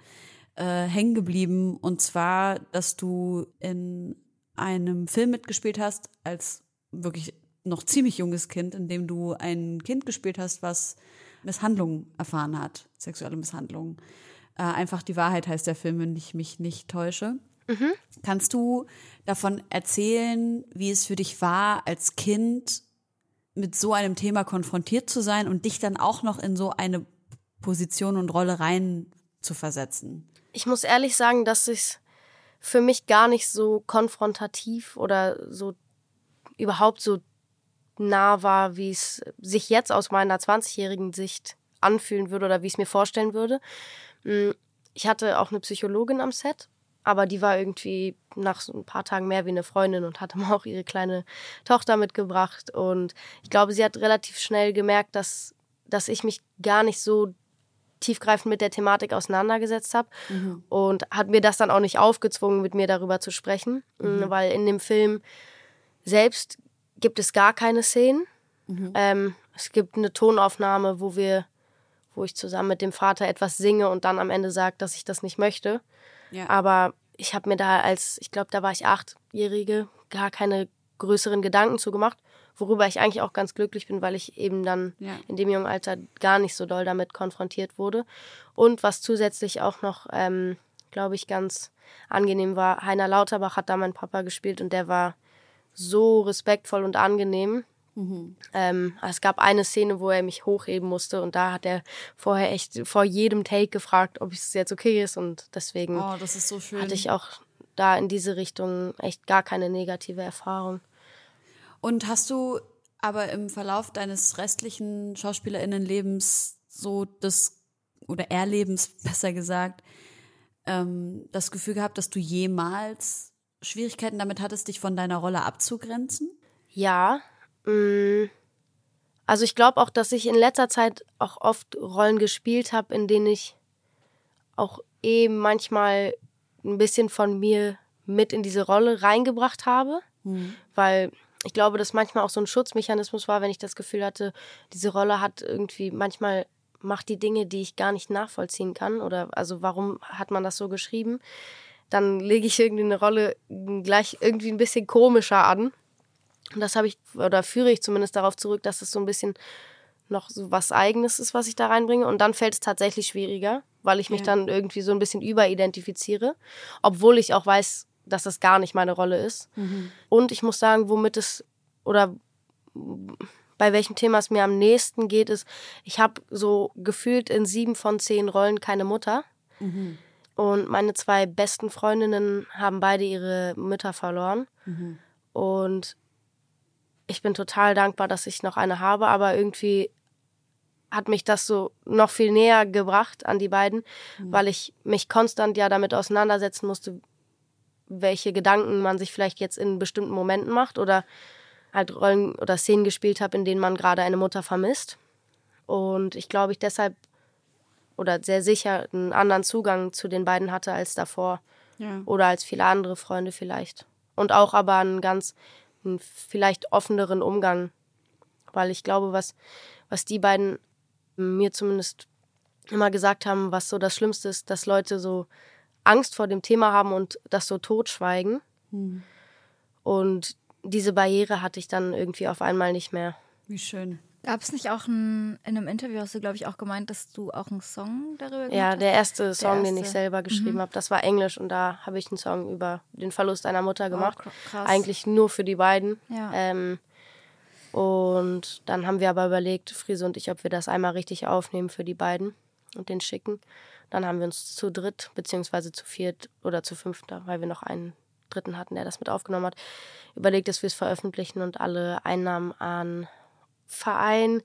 äh, hängen geblieben. Und zwar, dass du in einem Film mitgespielt hast, als wirklich noch ziemlich junges Kind, in dem du ein Kind gespielt hast, was Misshandlung erfahren hat, sexuelle Misshandlung. Äh, einfach die Wahrheit heißt der Film, wenn ich mich nicht täusche. Kannst du davon erzählen, wie es für dich war, als Kind mit so einem Thema konfrontiert zu sein und dich dann auch noch in so eine Position und Rolle rein zu versetzen? Ich muss ehrlich sagen, dass es für mich gar nicht so konfrontativ oder so überhaupt so nah war, wie es sich jetzt aus meiner 20-jährigen Sicht anfühlen würde oder wie ich es mir vorstellen würde. Mm, Ich hatte auch eine Psychologin am Set, aber die war irgendwie nach so ein paar Tagen mehr wie eine Freundin und hatte mal auch ihre kleine Tochter mitgebracht. Und ich glaube, sie hat relativ schnell gemerkt, dass, dass ich mich gar nicht so tiefgreifend mit der Thematik auseinandergesetzt habe und hat mir das dann auch nicht aufgezwungen, mit mir darüber zu sprechen, Mm, weil in dem Film selbst gibt es gar keine Szenen. Ähm, es gibt eine Tonaufnahme, wo wir, wo ich zusammen mit dem Vater etwas singe und dann am Ende sage, dass ich das nicht möchte. Ja. Aber ich habe mir da als, ich glaube, da war ich achtjährige, gar keine größeren Gedanken zu gemacht, worüber ich eigentlich auch ganz glücklich bin, weil ich eben dann Ja. in dem jungen Alter gar nicht so doll damit konfrontiert wurde. Und was zusätzlich auch noch, ähm, glaube ich, ganz angenehm war, Heiner Lauterbach hat da mein Papa gespielt und der war so respektvoll und angenehm. Ähm, es gab eine Szene, wo er mich hochheben musste und da hat er vorher echt vor jedem Take gefragt, ob es jetzt okay ist und deswegen Oh, so hatte ich auch da in diese Richtung echt gar keine negative Erfahrung. Und hast du aber im Verlauf deines restlichen SchauspielerInnenlebens so das, oder Erlebens besser gesagt, ähm, das Gefühl gehabt, dass du jemals Schwierigkeiten damit hattest, dich von deiner Rolle abzugrenzen? Ja. Mh, also ich glaube auch, dass ich in letzter Zeit auch oft Rollen gespielt habe, in denen ich auch eben manchmal ein bisschen von mir mit in diese Rolle reingebracht habe, mhm. weil ich glaube, dass manchmal auch so ein Schutzmechanismus war, wenn ich das Gefühl hatte, diese Rolle hat irgendwie manchmal macht die Dinge, die ich gar nicht nachvollziehen kann oder also warum hat man das so geschrieben? Dann lege ich irgendwie eine Rolle gleich irgendwie ein bisschen komischer an. Und das habe ich oder führe ich zumindest darauf zurück, dass es so ein bisschen noch so was eigenes ist, was ich da reinbringe und dann fällt es tatsächlich schwieriger, weil ich mich ja. dann irgendwie so ein bisschen überidentifiziere, obwohl ich auch weiß, dass das gar nicht meine Rolle ist. Mhm. Und ich muss sagen, womit es oder bei welchem Thema es mir am nächsten geht, ist, ich habe so gefühlt in sieben von zehn Rollen keine Mutter. Mhm. Und meine zwei besten Freundinnen haben beide ihre Mütter verloren. Mhm. Und ich bin total dankbar, dass ich noch eine habe, aber irgendwie hat mich das so noch viel näher gebracht an die beiden, mhm. weil ich mich konstant ja damit auseinandersetzen musste, welche Gedanken man sich vielleicht jetzt in bestimmten Momenten macht oder halt Rollen oder Szenen gespielt habe, in denen man gerade eine Mutter vermisst. Und ich glaube, ich deshalb oder sehr sicher einen anderen Zugang zu den beiden hatte als davor. Ja. Oder als viele andere Freunde vielleicht. Und auch aber einen ganz einen vielleicht offeneren Umgang. Weil ich glaube, was, was die beiden mir zumindest immer gesagt haben, was so das Schlimmste ist, dass Leute so Angst vor dem Thema haben und das so totschweigen. Mhm. Und diese Barriere hatte ich dann irgendwie auf einmal nicht mehr. Wie schön. Gab es nicht auch ein, in einem Interview, hast du, glaube ich, auch gemeint, dass du auch einen Song darüber gemacht Ja, der erste Song, der erste. den ich selber geschrieben mhm. habe, das war Englisch und da habe ich einen Song über den Verlust einer Mutter gemacht. Oh, krass. Eigentlich nur für die beiden. Ja. Ähm, und dann haben wir aber überlegt, Friese und ich, ob wir das einmal richtig aufnehmen für die beiden und den schicken. Dann haben wir uns zu dritt, beziehungsweise zu viert oder zu fünfter, weil wir noch einen dritten hatten, der das mit aufgenommen hat, überlegt, dass wir es veröffentlichen und alle Einnahmen an Verein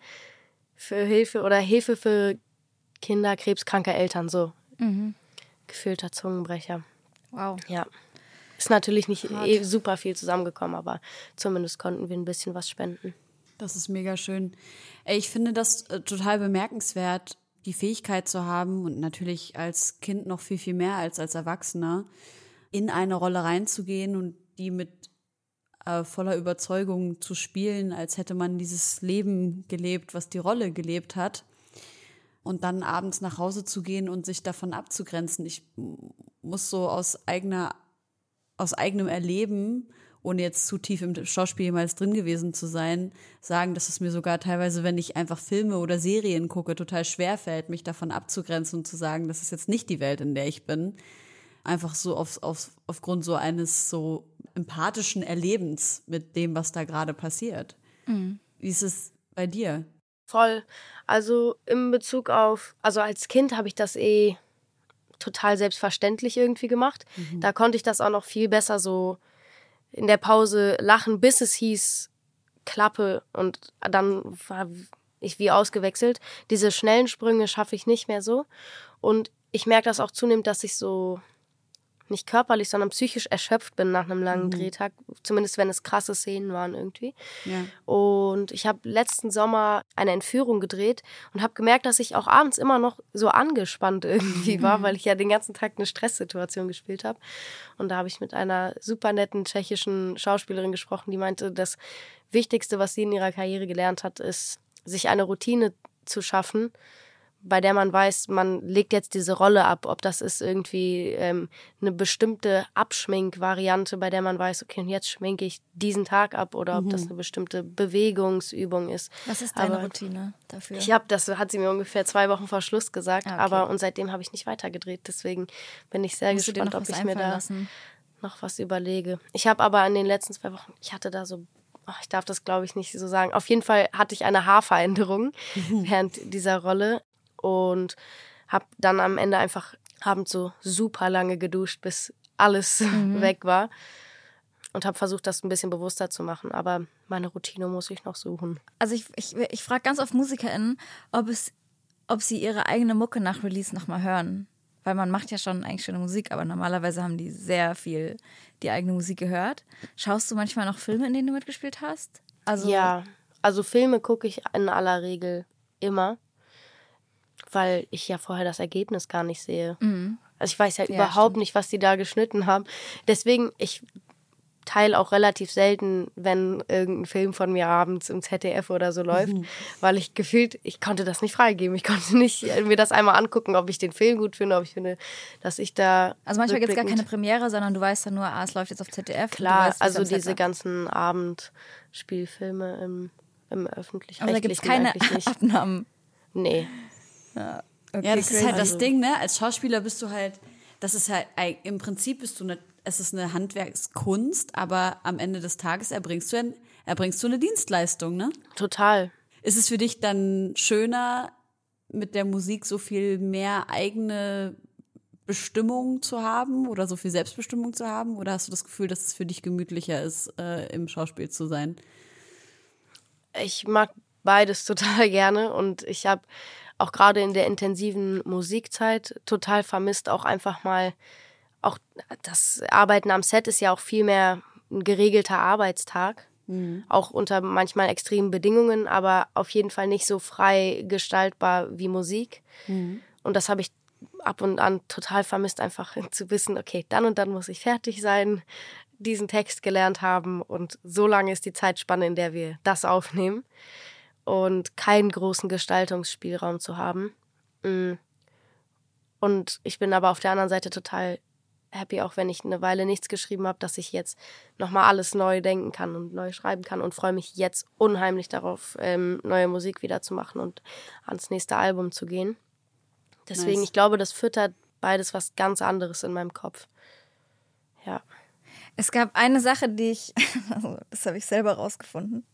für Hilfe oder Hilfe für Kinder krebskranke Eltern, so. Mhm. Gefühlter Zungenbrecher. Wow. Ja. Ist natürlich nicht eh super viel zusammengekommen, aber zumindest konnten wir ein bisschen was spenden. Das ist mega schön. Ich finde das äh, total bemerkenswert, die Fähigkeit zu haben und natürlich als Kind noch viel, viel mehr als als Erwachsener, in eine Rolle reinzugehen und die mit äh, voller Überzeugung zu spielen, als hätte man dieses Leben gelebt, was die Rolle gelebt hat. Und dann abends nach Hause zu gehen und sich davon abzugrenzen. Ich muss so aus eigener, aus eigenem Erleben, ohne jetzt zu tief im Schauspiel jemals drin gewesen zu sein, sagen, dass es mir sogar teilweise, wenn ich einfach Filme oder Serien gucke, total schwer fällt, mich davon abzugrenzen und zu sagen, das ist jetzt nicht die Welt, in der ich bin. Einfach so auf, auf, aufgrund so eines so empathischen Erlebens mit dem, was da gerade passiert. Mhm. Wie ist es bei dir? Voll. Also in Bezug auf, also als Kind habe ich das eh total selbstverständlich irgendwie gemacht. Mhm. Da konnte ich das auch noch viel besser so in der Pause lachen, bis es hieß Klappe und dann war ich wie ausgewechselt. Diese schnellen Sprünge schaffe ich nicht mehr so. Und ich merke das auch zunehmend, dass ich so nicht körperlich, sondern psychisch erschöpft bin nach einem langen mhm. Drehtag. Zumindest wenn es krasse Szenen waren irgendwie. Ja. Und ich habe letzten Sommer eine Entführung gedreht und habe gemerkt, dass ich auch abends immer noch so angespannt irgendwie mhm. war, weil ich ja den ganzen Tag eine Stresssituation gespielt habe. Und da habe ich mit einer super netten tschechischen Schauspielerin gesprochen, die meinte, das Wichtigste, was sie in ihrer Karriere gelernt hat, ist, sich eine Routine zu schaffen, bei der man weiß, man legt jetzt diese Rolle ab, ob das ist irgendwie ähm, eine bestimmte Abschminkvariante, bei der man weiß, okay, und jetzt schminke ich diesen Tag ab oder ob das mhm. eine bestimmte Bewegungsübung ist. Was ist deine aber Routine dafür? Ich habe, das hat sie mir ungefähr zwei Wochen vor Schluss gesagt, ah, okay. aber und seitdem habe ich nicht weitergedreht. Deswegen bin ich sehr Musst gespannt, ob ich mir da lassen? noch was überlege. Ich habe aber in den letzten zwei Wochen, ich hatte da so ich darf das glaube ich nicht so sagen. Auf jeden Fall hatte ich eine Haarveränderung während dieser Rolle und habe dann am Ende einfach abends so super lange geduscht, bis alles mhm. weg war. und habe versucht, das ein bisschen bewusster zu machen. Aber meine Routine muss ich noch suchen. Also ich, ich, ich frage ganz oft MusikerInnen, ob, es, ob sie ihre eigene Mucke nach Release nochmal hören. Weil man macht ja schon eigentlich schöne Musik, aber normalerweise haben die sehr viel die eigene Musik gehört. Schaust du manchmal noch Filme, in denen du mitgespielt hast? Also ja, also Filme gucke ich in aller Regel immer, weil ich ja vorher das Ergebnis gar nicht sehe. Mhm. Also ich weiß ja, ja überhaupt stimmt. nicht, was die da geschnitten haben. Deswegen, ich teile auch relativ selten, wenn irgendein Film von mir abends im ZDF oder so läuft, mhm. weil ich gefühlt, ich konnte das nicht freigeben. Ich konnte nicht mir das einmal angucken, ob ich den Film gut finde, ob ich finde, dass ich da. Also manchmal gibt es gar keine Premiere, sondern du weißt dann nur, ah, es läuft jetzt auf ZDF. Klar, weißt, also diese ganzen Abendspielfilme im, im öffentlichen Aber da gibt es keine Abnahmen. Nee. Ja, okay, ja das crazy. ist halt das Ding, ne? Als Schauspieler bist du halt, das ist halt, im Prinzip bist du eine es ist eine Handwerkskunst, aber am Ende des Tages erbringst du, ein, erbringst du eine Dienstleistung, ne? Total. Ist es für dich dann schöner, mit der Musik so viel mehr eigene Bestimmung zu haben oder so viel Selbstbestimmung zu haben? Oder hast du das Gefühl, dass es für dich gemütlicher ist, äh, im Schauspiel zu sein? Ich mag beides total gerne und ich habe auch gerade in der intensiven Musikzeit total vermisst, auch einfach mal auch das Arbeiten am Set ist ja auch viel mehr ein geregelter Arbeitstag. Mhm. Auch unter manchmal extremen Bedingungen, aber auf jeden Fall nicht so frei gestaltbar wie Musik. Mhm. Und das habe ich ab und an total vermisst, einfach zu wissen, okay, dann und dann muss ich fertig sein, diesen Text gelernt haben und so lange ist die Zeitspanne, in der wir das aufnehmen und keinen großen Gestaltungsspielraum zu haben. Mm. Und ich bin aber auf der anderen Seite total happy, auch wenn ich eine Weile nichts geschrieben habe, dass ich jetzt nochmal alles neu denken kann und neu schreiben kann und freue mich jetzt unheimlich darauf, ähm, neue Musik wieder zu machen und ans nächste Album zu gehen. Deswegen, nice. ich glaube, das füttert beides was ganz anderes in meinem Kopf. Ja. Es gab eine Sache, die ich, also das habe ich selber rausgefunden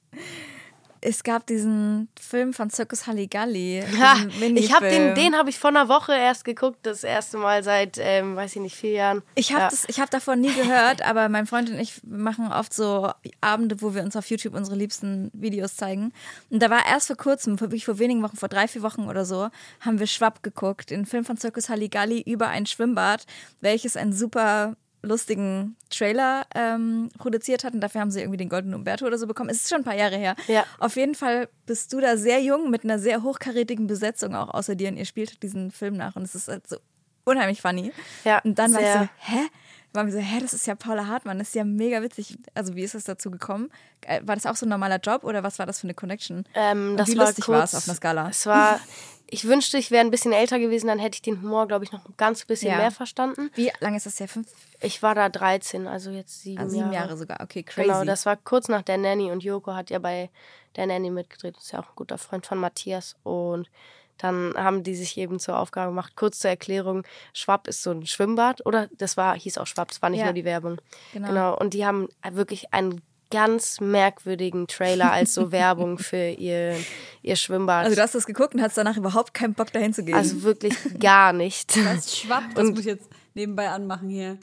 es gab diesen Film von Circus Halligalli. Ja, ich habe den, den habe ich vor einer Woche erst geguckt, das erste Mal seit, ähm, weiß ich nicht, vier Jahren. Ich habe ja. ich habe davon nie gehört, aber mein Freund und ich machen oft so Abende, wo wir uns auf YouTube unsere liebsten Videos zeigen. Und da war erst vor kurzem, wirklich vor wenigen Wochen, vor drei, vier Wochen oder so, haben wir Schwapp geguckt, den Film von Circus Halligalli über ein Schwimmbad, welches ein super lustigen Trailer ähm, produziert hat und dafür haben sie irgendwie den Goldenen Umberto oder so bekommen. Es ist schon ein paar Jahre her. Ja. Auf jeden Fall bist du da sehr jung mit einer sehr hochkarätigen Besetzung auch außer dir und ihr spielt diesen Film nach und es ist halt so unheimlich funny. Ja, und dann war ich so, hä? War mir so, hä, das ist ja Paula Hartmann, das ist ja mega witzig. Also wie ist es dazu gekommen? Äh, war das auch so ein normaler Job oder was war das für eine Connection? Ähm, das wie war lustig war es auf einer Skala? Es war ich wünschte, ich wäre ein bisschen älter gewesen, dann hätte ich den Humor, glaube ich, noch ein ganz bisschen ja. mehr verstanden. Wie lange ist das her? Fünf? Ich war da 13, also jetzt sieben, also sieben Jahre. Jahre sogar, okay, crazy. Genau, das war kurz nach der Nanny und Joko hat ja bei der Nanny mitgedreht. Das ist ja auch ein guter Freund von Matthias. Und dann haben die sich eben zur Aufgabe gemacht, kurz zur Erklärung, Schwapp ist so ein Schwimmbad, oder? Das war, hieß auch Schwapp, das war nicht ja. nur die Werbung. Genau. genau. Und die haben wirklich einen ganz merkwürdigen Trailer als so Werbung für ihr, ihr Schwimmbad. Also du hast das geguckt und hast danach überhaupt keinen Bock dahin zu gehen. Also wirklich gar nicht. Das schwappt, das und muss ich jetzt nebenbei anmachen hier.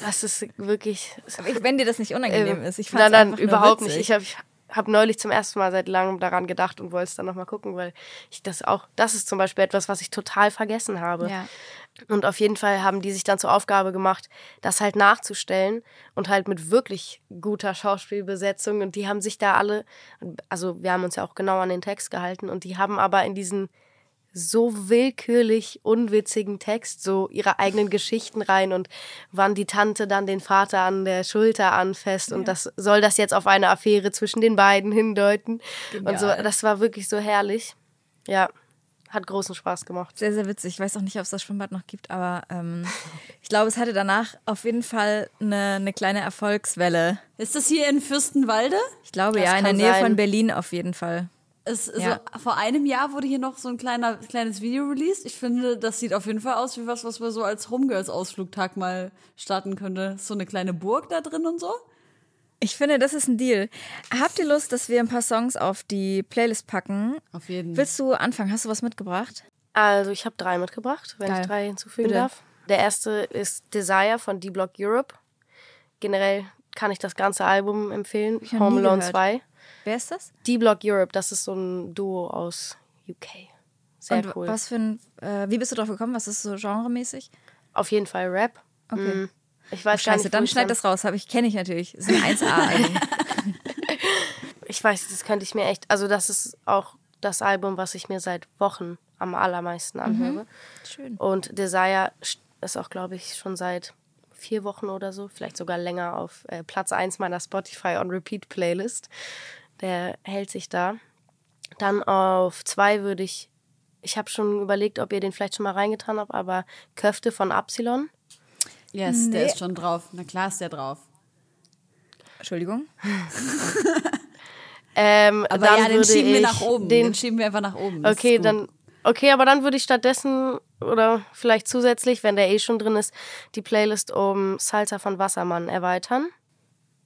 Das ist wirklich. wenn dir das nicht unangenehm äh, ist, ich fand Nein, nein, überhaupt nicht. Ich habe hab neulich zum ersten Mal seit langem daran gedacht und wollte es dann nochmal gucken, weil ich das auch, das ist zum Beispiel etwas, was ich total vergessen habe. Ja. Und auf jeden Fall haben die sich dann zur Aufgabe gemacht, das halt nachzustellen und halt mit wirklich guter Schauspielbesetzung. Und die haben sich da alle, also wir haben uns ja auch genau an den Text gehalten und die haben aber in diesen so willkürlich unwitzigen Text so ihre eigenen Geschichten rein und wann die Tante dann den Vater an der Schulter anfasst ja. und das soll das jetzt auf eine Affäre zwischen den beiden hindeuten Genial. und so das war wirklich so herrlich ja hat großen Spaß gemacht. Sehr, sehr witzig. Ich weiß auch nicht, ob es das Schwimmbad noch gibt, aber ähm, ich glaube, es hatte danach auf jeden Fall eine, eine kleine Erfolgswelle. Ist das hier in Fürstenwalde? Ich glaube das ja, in der Nähe sein. von Berlin auf jeden Fall. Es, ja. so, vor einem Jahr wurde hier noch so ein kleiner, kleines Video released. Ich finde, das sieht auf jeden Fall aus wie was, was man so als Homegirls-Ausflugtag mal starten könnte. So eine kleine Burg da drin und so. Ich finde, das ist ein Deal. Habt ihr Lust, dass wir ein paar Songs auf die Playlist packen? Auf jeden. Fall. Willst du anfangen? Hast du was mitgebracht? Also, ich habe drei mitgebracht, wenn Geil. ich drei hinzufügen Bitte. darf. Der erste ist Desire von D-Block Europe. Generell kann ich das ganze Album empfehlen. Home Alone gehört. 2. Wer ist das? D-Block Europe, das ist so ein Duo aus UK. Sehr Und cool. was für ein, äh, wie bist du drauf gekommen? Was ist so genremäßig? Auf jeden Fall Rap. Okay. Mm. Ich weiß Scheiße, nicht, dann schneid das raus. Hab ich, kenne ich natürlich. Das ist ein 1A-Album. Ich weiß, das könnte ich mir echt. Also, das ist auch das Album, was ich mir seit Wochen am allermeisten anhöre. Schön. Und Desire ist auch, glaube ich, schon seit vier Wochen oder so, vielleicht sogar länger auf äh, Platz 1 meiner Spotify on Repeat Playlist. Der hält sich da. Dann auf zwei würde ich, ich habe schon überlegt, ob ihr den vielleicht schon mal reingetan habt, aber Köfte von Absilon. Yes, der Nee. ist schon drauf. Na klar ist der drauf. Entschuldigung. Ähm, Aber dann ja, den schieben wir nach oben. Den, Den, schieben wir einfach nach oben. Okay, dann. Okay, aber dann würde ich stattdessen oder vielleicht zusätzlich, wenn der eh schon drin ist, die Playlist um Salsa von Wassermann erweitern.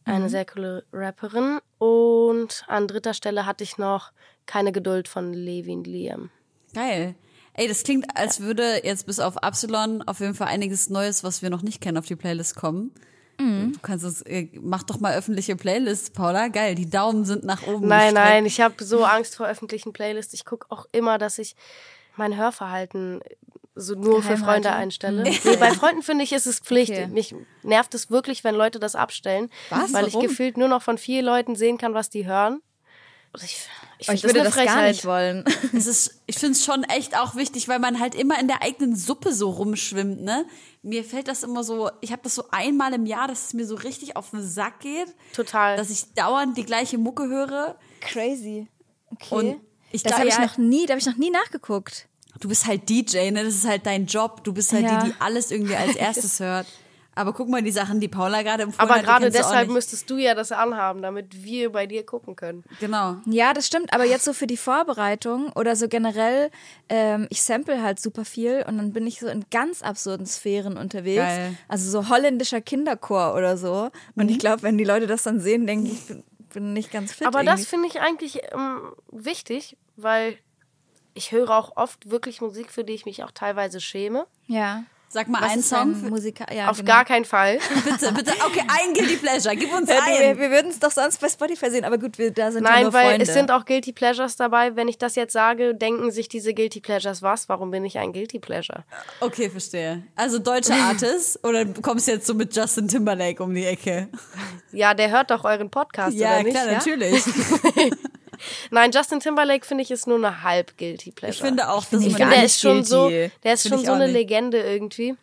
Eine sehr coole Rapperin. Und an dritter Stelle hatte ich noch Keine Geduld von Levin Liam. Geil. Ey, das klingt, als würde jetzt bis auf Absalon auf jeden Fall einiges Neues, was wir noch nicht kennen, auf die Playlist kommen. Mhm. Du kannst es, äh, mach doch mal öffentliche Playlists, Paula. Geil, die Daumen sind nach oben. Nein, gestreckt. nein, ich habe so Angst vor öffentlichen Playlists. Ich gucke auch immer, dass ich mein Hörverhalten so nur für Freunde einstelle. Nee, bei Freunden finde ich, ist es Pflicht. Okay. Mich nervt es wirklich, wenn Leute das abstellen, Was? weil ich Warum? gefühlt nur noch von vier Leuten sehen kann, was die hören. Und Ich, ich, Aber ich würde eine das gar nicht wollen. Es ist, ich finde es schon echt auch wichtig, weil man halt immer in der eigenen Suppe so rumschwimmt, ne? Mir fällt das immer so, ich habe das so einmal im Jahr, dass es mir so richtig auf den Sack geht. Total. Dass ich dauernd die gleiche Mucke höre. Crazy. Okay. Und ich das habe ich noch nie, da habe ich noch nie nachgeguckt. Du bist halt DJ, ne? Das ist halt dein Job. Du bist halt Ja. die, die alles irgendwie als erstes hört. Aber guck mal, die Sachen, die Paula gerade empfohlen Aber hat, die gerade deshalb müsstest du ja das anhaben, damit wir bei dir gucken können. Genau. Ja, das stimmt. Aber jetzt so für die Vorbereitung oder so generell, ähm, ich sample halt super viel und dann bin ich so in ganz absurden Sphären unterwegs. Geil. Also so holländischer Kinderchor oder so. Und Mhm. ich glaube, wenn die Leute das dann sehen, denken die, ich bin, bin nicht ganz fit. Aber irgendwie. das finde ich eigentlich ähm, wichtig, weil ich höre auch oft wirklich Musik, für die ich mich auch teilweise schäme. ja. Sag mal Was einen Song. Musiker? Ja, Auf genau. gar keinen Fall. bitte, bitte. Okay, ein Guilty Pleasure. Gib uns Ja, du, wir einen. wir würden es doch sonst bei Spotify sehen, aber gut, wir, da sind ja Nein, nur weil Freunde. es sind auch Guilty Pleasures dabei. Wenn ich das jetzt sage, denken sich diese Guilty Pleasures was? Warum bin ich ein Guilty Pleasure? Okay, verstehe. Also deutsche Artist oder kommst du jetzt so mit Justin Timberlake um die Ecke? Ja, der hört doch euren Podcast, Ja, oder nicht? klar, ja? natürlich. Nein, Justin Timberlake finde ich ist nur eine halb Guilty Pleasure. Ich finde auch, dass Ich finde, der nicht ist schon guilty. so, der ist Finde schon so eine nicht. Legende irgendwie.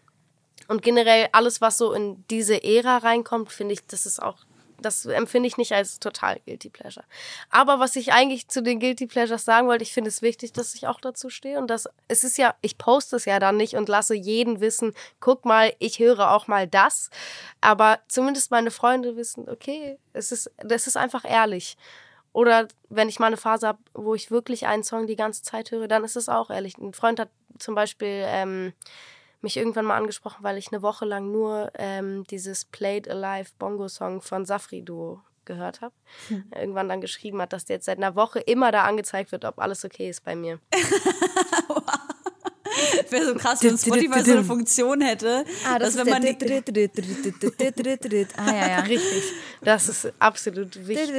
Und generell alles, was so in diese Ära reinkommt, finde ich, das ist auch, das empfinde ich nicht als total Guilty Pleasure. Aber was ich eigentlich zu den Guilty Pleasures sagen wollte, ich finde es wichtig, dass ich auch dazu stehe und das, es ist ja, ich poste es ja dann nicht und lasse jeden wissen, guck mal, ich höre auch mal das. Aber zumindest meine Freunde wissen, okay, es ist, das ist einfach ehrlich. Oder wenn ich mal eine Phase habe, wo ich wirklich einen Song die ganze Zeit höre, dann ist es auch ehrlich. Ein Freund hat zum Beispiel ähm, mich irgendwann mal angesprochen, weil ich eine Woche lang nur ähm, dieses Played Alive Bongo Song von Safri Duo gehört habe. Irgendwann dann geschrieben hat, dass der jetzt seit einer Woche immer da angezeigt wird, ob alles okay ist bei mir. Wäre so krass, wenn Spotify so eine Funktion hätte, Ah, das dass ist wenn man Ah, ja, ja. Richtig. Das ist absolut wichtig.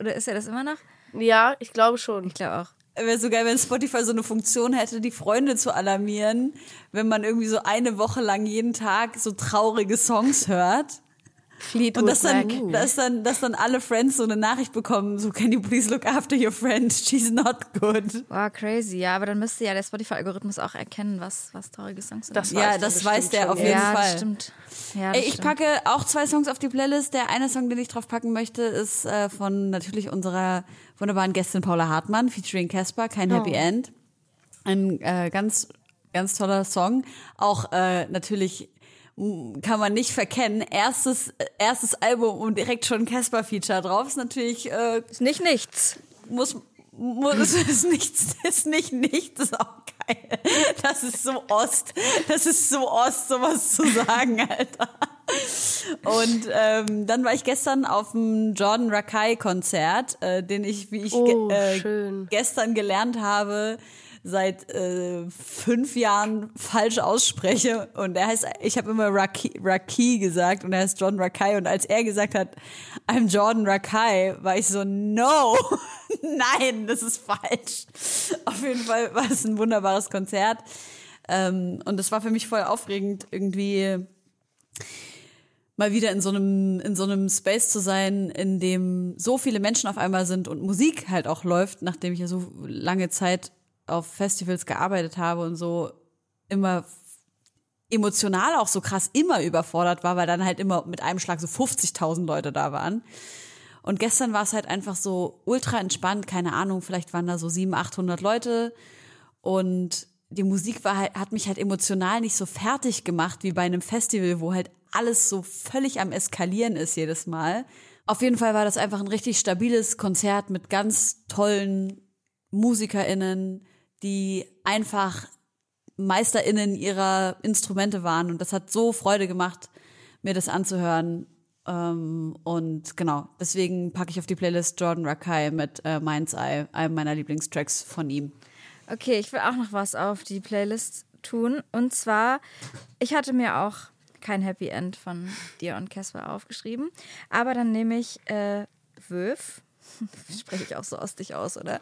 Oder ist er das immer noch? Ja, ich glaube schon. Ich glaube auch. wäre so geil, wenn Spotify so eine Funktion hätte, die Freunde zu alarmieren, wenn man irgendwie so eine Woche lang jeden Tag so traurige Songs hört. Fleetwood Und dass dann, Mac. dass dann, dass dann alle Friends so eine Nachricht bekommen, so can you please look after your friend, she's not good. Wow, crazy. Ja, aber dann müsste ja der Spotify-Algorithmus auch erkennen, was, was traurige Songs sind. Das Ja, weiß der das weiß der schon, auf jeden ja, Fall. das stimmt. Ja, das Ey, ich stimmt. packe auch zwei Songs auf die Playlist. Der eine Song, den ich drauf packen möchte, ist äh, von natürlich unserer wunderbaren Gästin Paula Hartmann, featuring Casper, kein Happy End. Ein äh, ganz, ganz toller Song. Auch äh, natürlich kann man nicht verkennen. Erstes, erstes Album und direkt schon Casper-Feature drauf. Ist natürlich, äh, Ist nicht nichts. muss, muss ist nichts, ist nicht nichts, ist auch geil. Das ist so Ost, das ist so Ost, sowas zu sagen, Alter. Und ähm, dann war ich gestern auf dem Jordan Rakai Konzert, äh, den ich, wie ich Oh, ge äh, gestern gelernt habe, seit äh, fünf Jahren falsch ausspreche. Und er heißt, ich habe immer Raki, Raki gesagt und er heißt John Rakai. Und als er gesagt hat, I'm Jordan Rakai, war ich so, no, nein, das ist falsch. Auf jeden Fall war es ein wunderbares Konzert. Ähm, und es war für mich voll aufregend, irgendwie mal wieder in so einem in so einem Space zu sein, in dem so viele Menschen auf einmal sind und Musik halt auch läuft, nachdem ich ja so lange Zeit auf Festivals gearbeitet habe und so immer emotional auch so krass immer überfordert war, weil dann halt immer mit einem Schlag so 50.000 Leute da waren. Und gestern war es halt einfach so ultra entspannt, keine Ahnung, vielleicht waren da so 700, 800 Leute und die Musik war halt, hat mich halt emotional nicht so fertig gemacht wie bei einem Festival, wo halt alles so völlig am Eskalieren ist jedes Mal. Auf jeden Fall war das einfach ein richtig stabiles Konzert mit ganz tollen MusikerInnen, die einfach MeisterInnen ihrer Instrumente waren. Und das hat so Freude gemacht, mir das anzuhören. Ähm, und genau, deswegen packe ich auf die Playlist Jordan Rakai mit äh, Mind's Eye, einem meiner Lieblingstracks von ihm. Okay, ich will auch noch was auf die Playlist tun. Und zwar, ich hatte mir auch kein Happy End von dir und Casper aufgeschrieben. Aber dann nehme ich äh, Wöf. Spreche ich auch so aus dich aus, oder?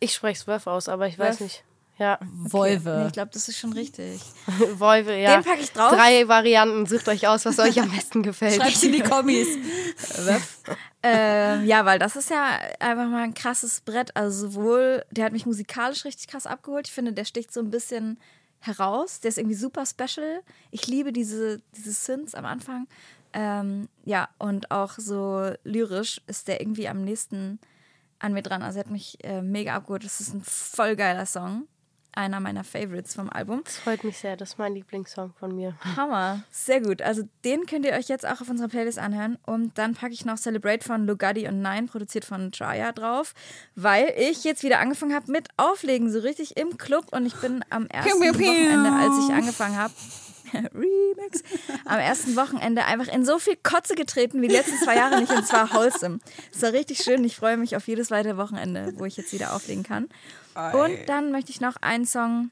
Ich spreche es Wöf aus, aber ich weiß Wöf. nicht. Ja, Wolve. Nee, ich glaube, das ist schon richtig. Wolve, ja. Den packe ich drauf. Drei Varianten, sucht euch aus, was euch am besten gefällt. Schreibt in die Kommis. Ähm, ja, weil das ist ja einfach mal ein krasses Brett. Also sowohl, der hat mich musikalisch richtig krass abgeholt. Ich finde, der sticht so ein bisschen heraus. Der ist irgendwie super special. Ich liebe diese, diese Synths am Anfang. Ähm, ja, und auch so lyrisch ist der irgendwie am nächsten an mir dran. Also er hat mich äh, mega abgeholt. Das ist ein voll geiler Song. Einer meiner Favorites vom Album. Das freut mich sehr, das ist mein Lieblingssong von mir. Hammer. Sehr gut. Also den könnt ihr euch jetzt auch auf unserer Playlist anhören. Und dann packe ich noch Celebrate von Lugatti und Nine, produziert von Traya drauf, weil ich jetzt wieder angefangen habe mit Auflegen, so richtig im Club. Und ich bin am ersten. Wochenende, als ich angefangen habe, Remix, am ersten Wochenende einfach in so viel Kotze getreten wie die letzten zwei Jahre nicht. Und zwar wholesome. Das war richtig schön. Ich freue mich auf jedes weitere Wochenende, wo ich jetzt wieder auflegen kann. Und dann möchte ich noch einen Song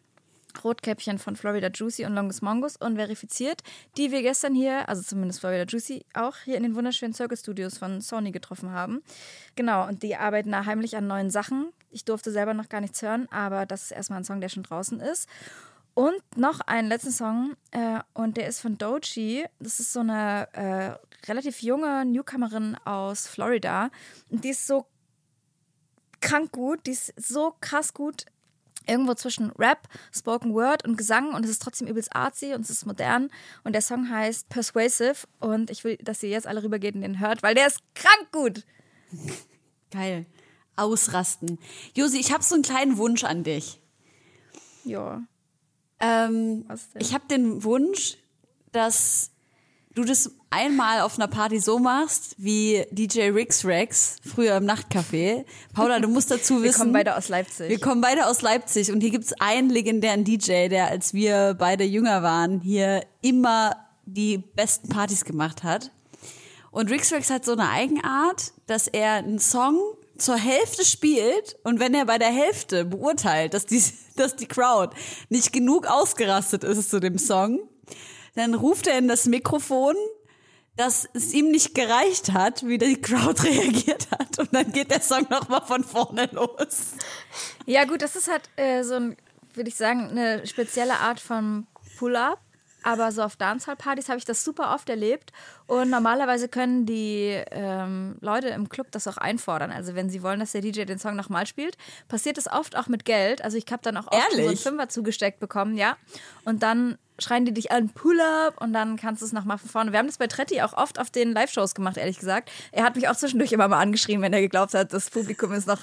Rotkäppchen von Florida Juicy und Longus Mongus unverifiziert, die wir gestern hier, also zumindest Florida Juicy, auch hier in den wunderschönen Circle Studios von Sony getroffen haben. Genau, und die arbeiten da heimlich an neuen Sachen. Ich durfte selber noch gar nichts hören, aber das ist erstmal ein Song, der schon draußen ist. Und noch einen letzten Song, äh, und der ist von Dochi. Das ist so eine äh, relativ junge Newcomerin aus Florida. Und die ist so krank gut, die ist so krass gut irgendwo zwischen Rap, Spoken Word und Gesang und es ist trotzdem übelst artsy und es ist modern und der Song heißt Persuasive und ich will, dass ihr jetzt alle rübergeht und den hört, weil der ist krank gut. Geil. Ausrasten. Josi, ich habe so einen kleinen Wunsch an dich. Ja. Ähm, ich habe den Wunsch, dass du das einmal auf einer Party so machst, wie DJ Rix Rex früher im Nachtcafé. Paula, du musst dazu Wir wissen. kommen beide aus Leipzig. Wir kommen beide aus Leipzig und hier gibt's einen legendären DJ, der, als wir beide jünger waren, hier immer die besten Partys gemacht hat. Und Rix Rex hat so eine Eigenart, dass er einen Song zur Hälfte spielt und wenn er bei der Hälfte beurteilt, dass die, dass die Crowd nicht genug ausgerastet ist zu dem Song, dann ruft er in das Mikrofon, dass es ihm nicht gereicht hat, wie die Crowd reagiert hat. Und dann geht der Song nochmal von vorne los. Ja, gut, das ist halt äh, so ein, würde ich sagen, eine spezielle Art von Pull-up. Aber so auf Dancehall-Partys habe ich das super oft erlebt. Und normalerweise können die ähm, Leute im Club das auch einfordern. Also wenn sie wollen, dass der DJ den Song nochmal spielt, passiert das oft auch mit Geld. Also ich habe dann auch oft so einen Ehrlich? Fünfer zugesteckt bekommen, ja. Und dann schreien die dich an, Pull-up und dann kannst du es nochmal von vorne. Wir haben das bei Tretti auch oft auf den Live-Shows gemacht, ehrlich gesagt. Er hat mich auch zwischendurch immer mal angeschrien, wenn er geglaubt hat, das Publikum ist noch,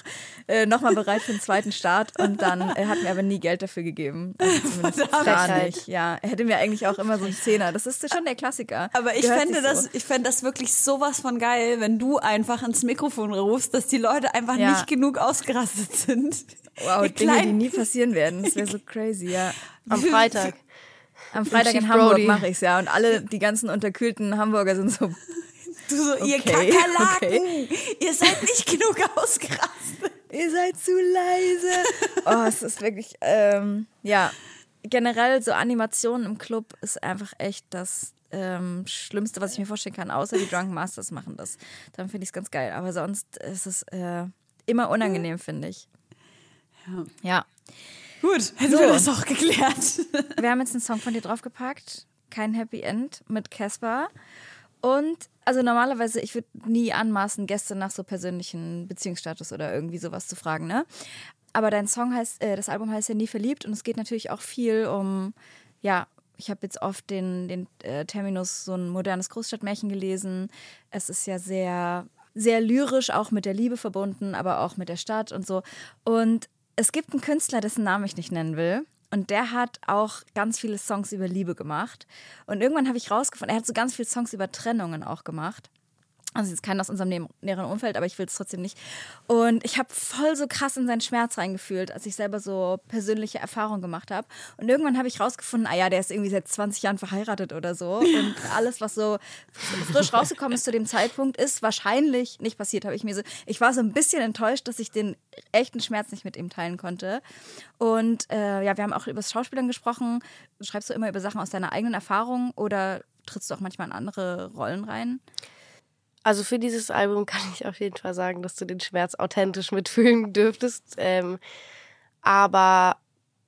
äh, noch mal bereit für den zweiten Start. Und dann äh, hat mir aber nie Geld dafür gegeben. Also zumindest gar nicht. Ja, er hätte mir eigentlich auch immer so einen Zehner. Das ist schon der Klassiker. Aber ich Gehört fände so. das, ich fände das wirklich sowas von geil, wenn du einfach ins Mikrofon rufst, dass die Leute einfach Ja. nicht genug ausgerastet sind. Wow, Dinge, die nie passieren werden. Das wäre so crazy, ja. Am Freitag. Am Freitag in Hamburg mache ich's ja. Und alle, die ganzen unterkühlten Hamburger sind so, Du so, ihr Okay, Kakerlaken, ihr seid nicht genug ausgerastet. ihr seid zu leise. Oh, es ist wirklich, ähm, ja, generell so Animationen im Club ist einfach echt das ähm, Schlimmste, was ich mir vorstellen kann, außer die Drunken Masters machen das. Dann finde ich es ganz geil. Aber sonst ist es äh, immer unangenehm, finde ich. Ja. Ja. Gut, hätten So. wir das auch geklärt. Wir haben jetzt einen Song von dir draufgepackt. Kein Happy End mit Casper. Und also normalerweise, ich würde nie anmaßen, Gäste nach so persönlichen Beziehungsstatus oder irgendwie sowas zu fragen, ne? Aber dein Song heißt, äh, das Album heißt ja Nie verliebt und es geht natürlich auch viel um, ja, ich habe jetzt oft den, den äh, Terminus so ein modernes Großstadtmärchen gelesen. Es ist ja sehr, sehr lyrisch, auch mit der Liebe verbunden, aber auch mit der Stadt und so. Und es gibt einen Künstler, dessen Namen ich nicht nennen will. Und der hat auch ganz viele Songs über Liebe gemacht. Und irgendwann habe ich rausgefunden, er hat so ganz viele Songs über Trennungen auch gemacht. Also jetzt keinen aus unserem näheren- näheren Umfeld, aber ich will es trotzdem nicht. Und ich habe voll so krass in seinen Schmerz reingefühlt, als ich selber so persönliche Erfahrungen gemacht habe. Und irgendwann habe ich rausgefunden, ah ja, der ist irgendwie seit 20 Jahren verheiratet oder so. Und alles, was so frisch rausgekommen ist zu dem Zeitpunkt, ist wahrscheinlich nicht passiert, habe ich mir so. Ich war so ein bisschen enttäuscht, dass ich den echten Schmerz nicht mit ihm teilen konnte. Und äh, ja, wir haben auch über das Schauspielern gesprochen. Schreibst du immer über Sachen aus deiner eigenen Erfahrung oder trittst du auch manchmal in andere Rollen rein? Also für dieses Album kann ich auf jeden Fall sagen, dass du den Schmerz authentisch mitfühlen dürftest. Ähm, aber,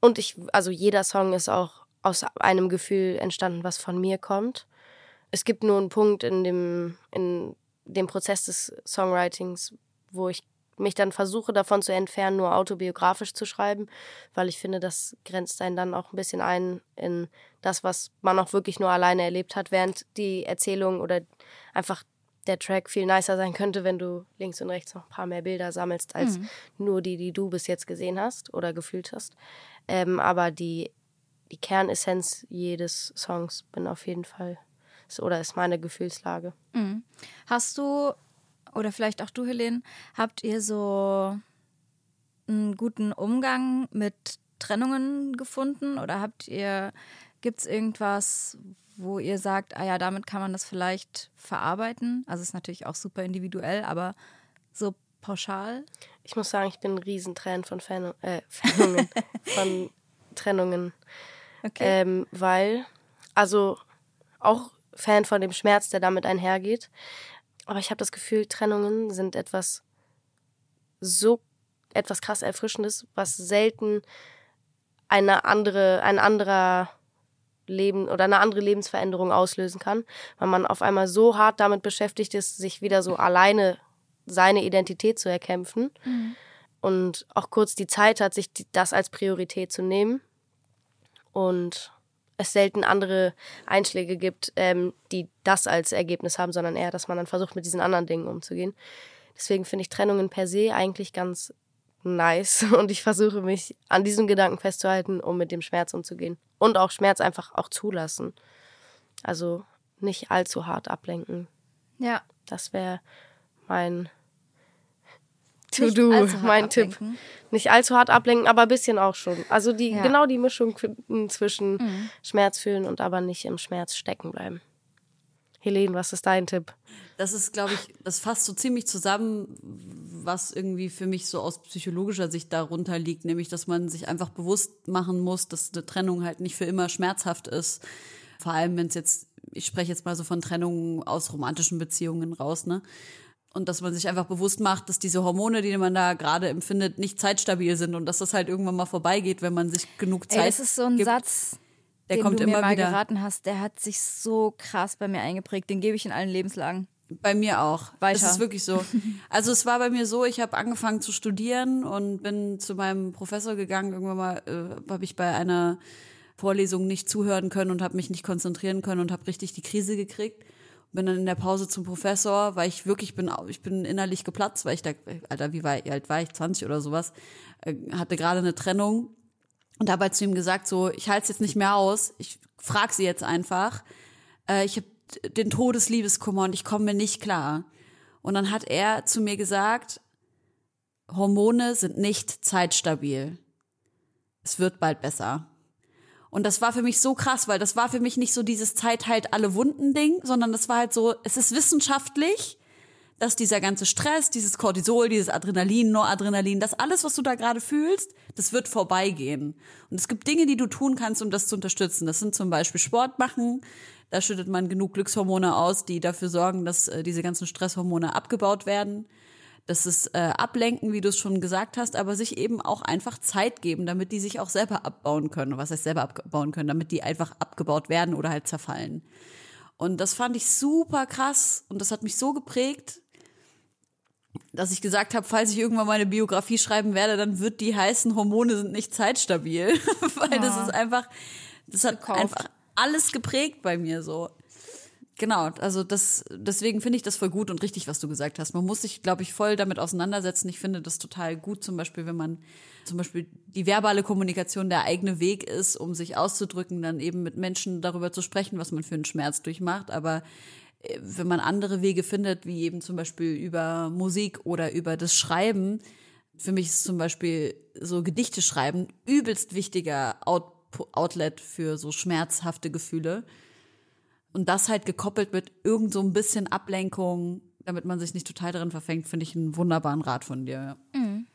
und ich, also jeder Song ist auch aus einem Gefühl entstanden, was von mir kommt. Es gibt nur einen Punkt in dem, in dem Prozess des Songwritings, wo ich mich dann versuche, davon zu entfernen, nur autobiografisch zu schreiben, weil ich finde, das grenzt einen dann auch ein bisschen ein in das, was man auch wirklich nur alleine erlebt hat, während die Erzählung oder einfach der Track viel nicer sein könnte, wenn du links und rechts noch ein paar mehr Bilder sammelst, als nur die, die du bis jetzt gesehen hast oder gefühlt hast. Ähm, aber die, die Kernessenz jedes Songs bin auf jeden Fall, oder ist meine Gefühlslage. Hast du, oder vielleicht auch du, Helene, habt ihr so einen guten Umgang mit Trennungen gefunden? Oder habt ihr, gibt es irgendwas, wo ihr sagt, ah ja, damit kann man das vielleicht verarbeiten? Also es ist natürlich auch super individuell, aber so pauschal? Ich muss sagen, ich bin ein Riesentran von Fan äh, Fanungen, von Trennungen. Okay. Ähm, weil, also auch Fan von dem Schmerz, der damit einhergeht. Aber ich habe das Gefühl, Trennungen sind etwas so etwas krass Erfrischendes, was selten eine andere, ein anderer Leben oder eine andere Lebensveränderung auslösen kann, weil man auf einmal so hart damit beschäftigt ist, sich wieder so alleine seine Identität zu erkämpfen. Und auch kurz die Zeit hat, sich das als Priorität zu nehmen. Und es selten andere Einschläge gibt, ähm, die das als Ergebnis haben, sondern eher, dass man dann versucht, mit diesen anderen Dingen umzugehen. Deswegen finde ich Trennungen per se eigentlich ganz nice und ich versuche mich an diesem Gedanken festzuhalten, um mit dem Schmerz umzugehen und auch Schmerz einfach auch zulassen. Also nicht allzu hart ablenken. ja. Das wäre mein To-Do, mein Tipp. ablenken. Nicht allzu hart ablenken, aber ein bisschen auch schon. Also die, Ja. Mhm. genau die Mischung finden zwischen Schmerz fühlen und aber nicht im Schmerz stecken bleiben. Helene, was ist dein Tipp? Das ist, glaube ich, das fasst so ziemlich zusammen, was irgendwie für mich so aus psychologischer Sicht darunter liegt, nämlich, dass man sich einfach bewusst machen muss, dass eine Trennung halt nicht für immer schmerzhaft ist. Vor allem, wenn es jetzt, ich spreche jetzt mal so von Trennungen aus romantischen Beziehungen raus, ne? Und dass man sich einfach bewusst macht, dass diese Hormone, die man da gerade empfindet, nicht zeitstabil sind und dass das halt irgendwann mal vorbeigeht, wenn man sich genug Zeit Ey, das ist so ein gibt. Satz, Der den kommt du mir immer mal wieder. geraten hast, der hat sich so krass bei mir eingeprägt. Den gebe ich in allen Lebenslagen. Bei mir auch. Weiter. Es ist wirklich so. Also es war bei mir so, ich habe angefangen zu studieren und bin zu meinem Professor gegangen. Irgendwann mal äh, habe ich bei einer Vorlesung nicht zuhören können und habe mich nicht konzentrieren können und habe richtig die Krise gekriegt. Bin dann in der Pause zum Professor, weil ich wirklich bin, ich bin innerlich geplatzt, weil ich da, Alter, wie, war, alt war ich, 20 oder sowas, äh, hatte gerade eine Trennung und habe halt zu ihm gesagt, so, ich halte es jetzt nicht mehr aus, ich frag sie jetzt einfach. Äh, ich habe den Todesliebeskummer und ich komme mir nicht klar. Und dann hat er zu mir gesagt, Hormone sind nicht zeitstabil. Es wird bald besser. Und das war für mich so krass, weil das war für mich nicht so dieses Zeit heilt alle Wunden Ding, sondern das war halt so, es ist wissenschaftlich, dass dieser ganze Stress, dieses Cortisol, dieses Adrenalin, Noradrenalin, das alles, was du da gerade fühlst, das wird vorbeigehen. Und es gibt Dinge, die du tun kannst, um das zu unterstützen. Das sind zum Beispiel Sport machen. Da schüttet man genug Glückshormone aus, die dafür sorgen, dass äh, diese ganzen Stresshormone abgebaut werden. Das ist äh, Ablenken, wie du es schon gesagt hast, aber sich eben auch einfach Zeit geben, damit die sich auch selber abbauen können. Was heißt selber abbauen können? Damit die einfach abgebaut werden oder halt zerfallen. Und das fand ich super krass und das hat mich so geprägt, dass ich gesagt habe, falls ich irgendwann meine Biografie schreiben werde, dann wird die heißen Hormone sind nicht zeitstabil, weil ja. das ist einfach, das hat Gekauft. einfach alles geprägt bei mir so. Genau, also das, deswegen finde ich das voll gut und richtig, was du gesagt hast. Man muss sich, glaube ich, voll damit auseinandersetzen. Ich finde das total gut, zum Beispiel, wenn man zum Beispiel die verbale Kommunikation der eigene Weg ist, um sich auszudrücken, dann eben mit Menschen darüber zu sprechen, was man für einen Schmerz durchmacht. Aber äh, wenn man andere Wege findet, wie eben zum Beispiel über Musik oder über das Schreiben, für mich ist zum Beispiel so Gedichte schreiben übelst wichtiger Out Outlet für so schmerzhafte Gefühle und das halt gekoppelt mit irgend so ein bisschen Ablenkung, damit man sich nicht total darin verfängt, finde ich einen wunderbaren Rat von dir. Mhm.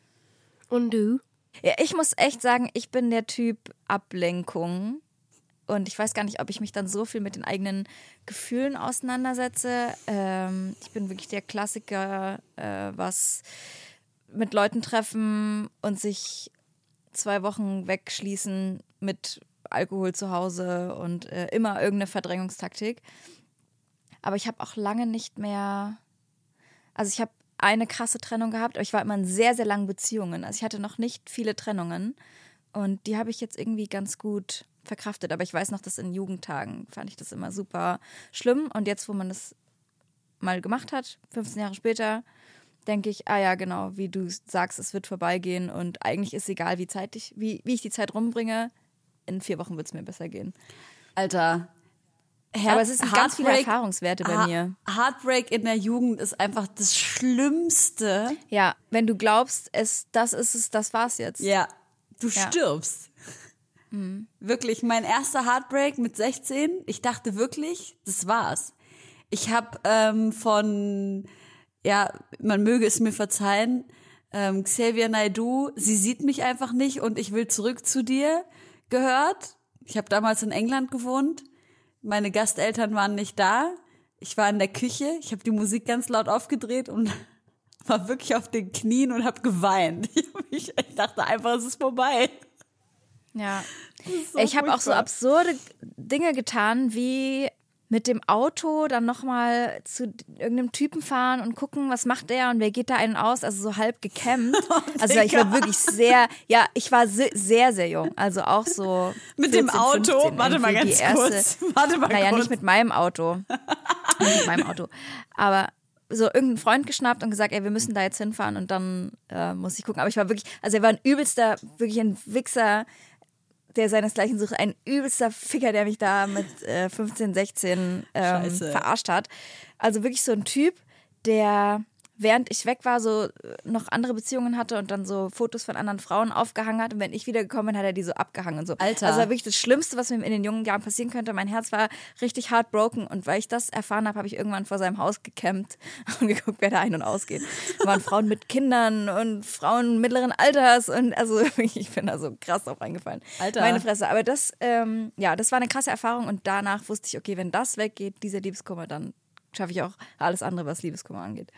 Und du? Ja, ich muss echt sagen, ich bin der Typ Ablenkung. Und ich weiß gar nicht, ob ich mich dann so viel mit den eigenen Gefühlen auseinandersetze. Ähm, ich bin wirklich der Klassiker, äh, was mit Leuten treffen und sich zwei Wochen wegschließen mit Alkohol zu Hause und äh, immer irgendeine Verdrängungstaktik. Aber ich habe auch lange nicht mehr. Also ich habe eine krasse Trennung gehabt, aber ich war immer in sehr, sehr langen Beziehungen. Also ich hatte noch nicht viele Trennungen. Und die habe ich jetzt irgendwie ganz gut verkraftet. Aber ich weiß noch, dass in Jugendtagen fand ich das immer super schlimm. Und jetzt, wo man das mal gemacht hat, 15 Jahre später, denke ich, ah ja, genau, wie du sagst, es wird vorbeigehen und eigentlich ist egal, wie, Zeit ich, wie, wie ich die Zeit rumbringe in vier Wochen wird es mir besser gehen. Alter. Her Aber es sind ganz viele Erfahrungswerte bei mir. Heartbreak in der Jugend ist einfach das Schlimmste. Ja, wenn du glaubst, es, das ist es, das war's jetzt. Ja, du ja. stirbst. Mhm. Wirklich, mein erster Heartbreak mit 16, ich dachte wirklich, das war's. Ich habe ähm, von, ja, man möge es mir verzeihen, ähm, Xavier Naidu, sie sieht mich einfach nicht und ich will zurück zu dir gehört. Ich habe damals in England gewohnt. Meine Gasteltern waren nicht da. Ich war in der Küche. Ich habe die Musik ganz laut aufgedreht und war wirklich auf den Knien und habe geweint. Ich, dachte einfach, es ist vorbei. Ja. so ich habe auch so absurde Dinge getan, wie mit dem Auto dann nochmal zu irgendeinem Typen fahren und gucken, was macht der und wer geht da einen aus, also so halb gekämmt. Oh, also ich war wirklich sehr, ja, ich war sehr, sehr jung, also auch so. mit 14, dem Auto? 15, Warte mal ganz erste, kurz. Warte mal naja, kurz. nicht mit meinem Auto. nicht mit meinem Auto. Aber so irgendeinen Freund geschnappt und gesagt, ey, wir müssen da jetzt hinfahren und dann äh, muss ich gucken. Aber ich war wirklich, also er war ein übelster, wirklich ein Wichser, der seinesgleichen sucht, ein übelster Ficker, der mich da mit äh, 15, 16 ähm, verarscht hat. Also wirklich so ein Typ, der während ich weg war, so äh, noch andere Beziehungen hatte und dann so Fotos von anderen Frauen aufgehangen hat. Und wenn ich wiedergekommen bin, hat er die so abgehangen und so. Alter. Also war wirklich das Schlimmste, was mir in den jungen Jahren passieren könnte. Mein Herz war richtig heartbroken und weil ich das erfahren habe, habe ich irgendwann vor seinem Haus gecampt und geguckt, wer da ein- und ausgeht. Da waren Frauen mit Kindern und Frauen mittleren Alters und also ich bin da so krass drauf eingefallen. Alter. Meine Fresse. Aber das, ähm, ja, das war eine krasse Erfahrung und danach wusste ich, okay, wenn das weggeht, dieser Liebeskummer, dann schaffe ich auch alles andere, was Liebeskummer angeht.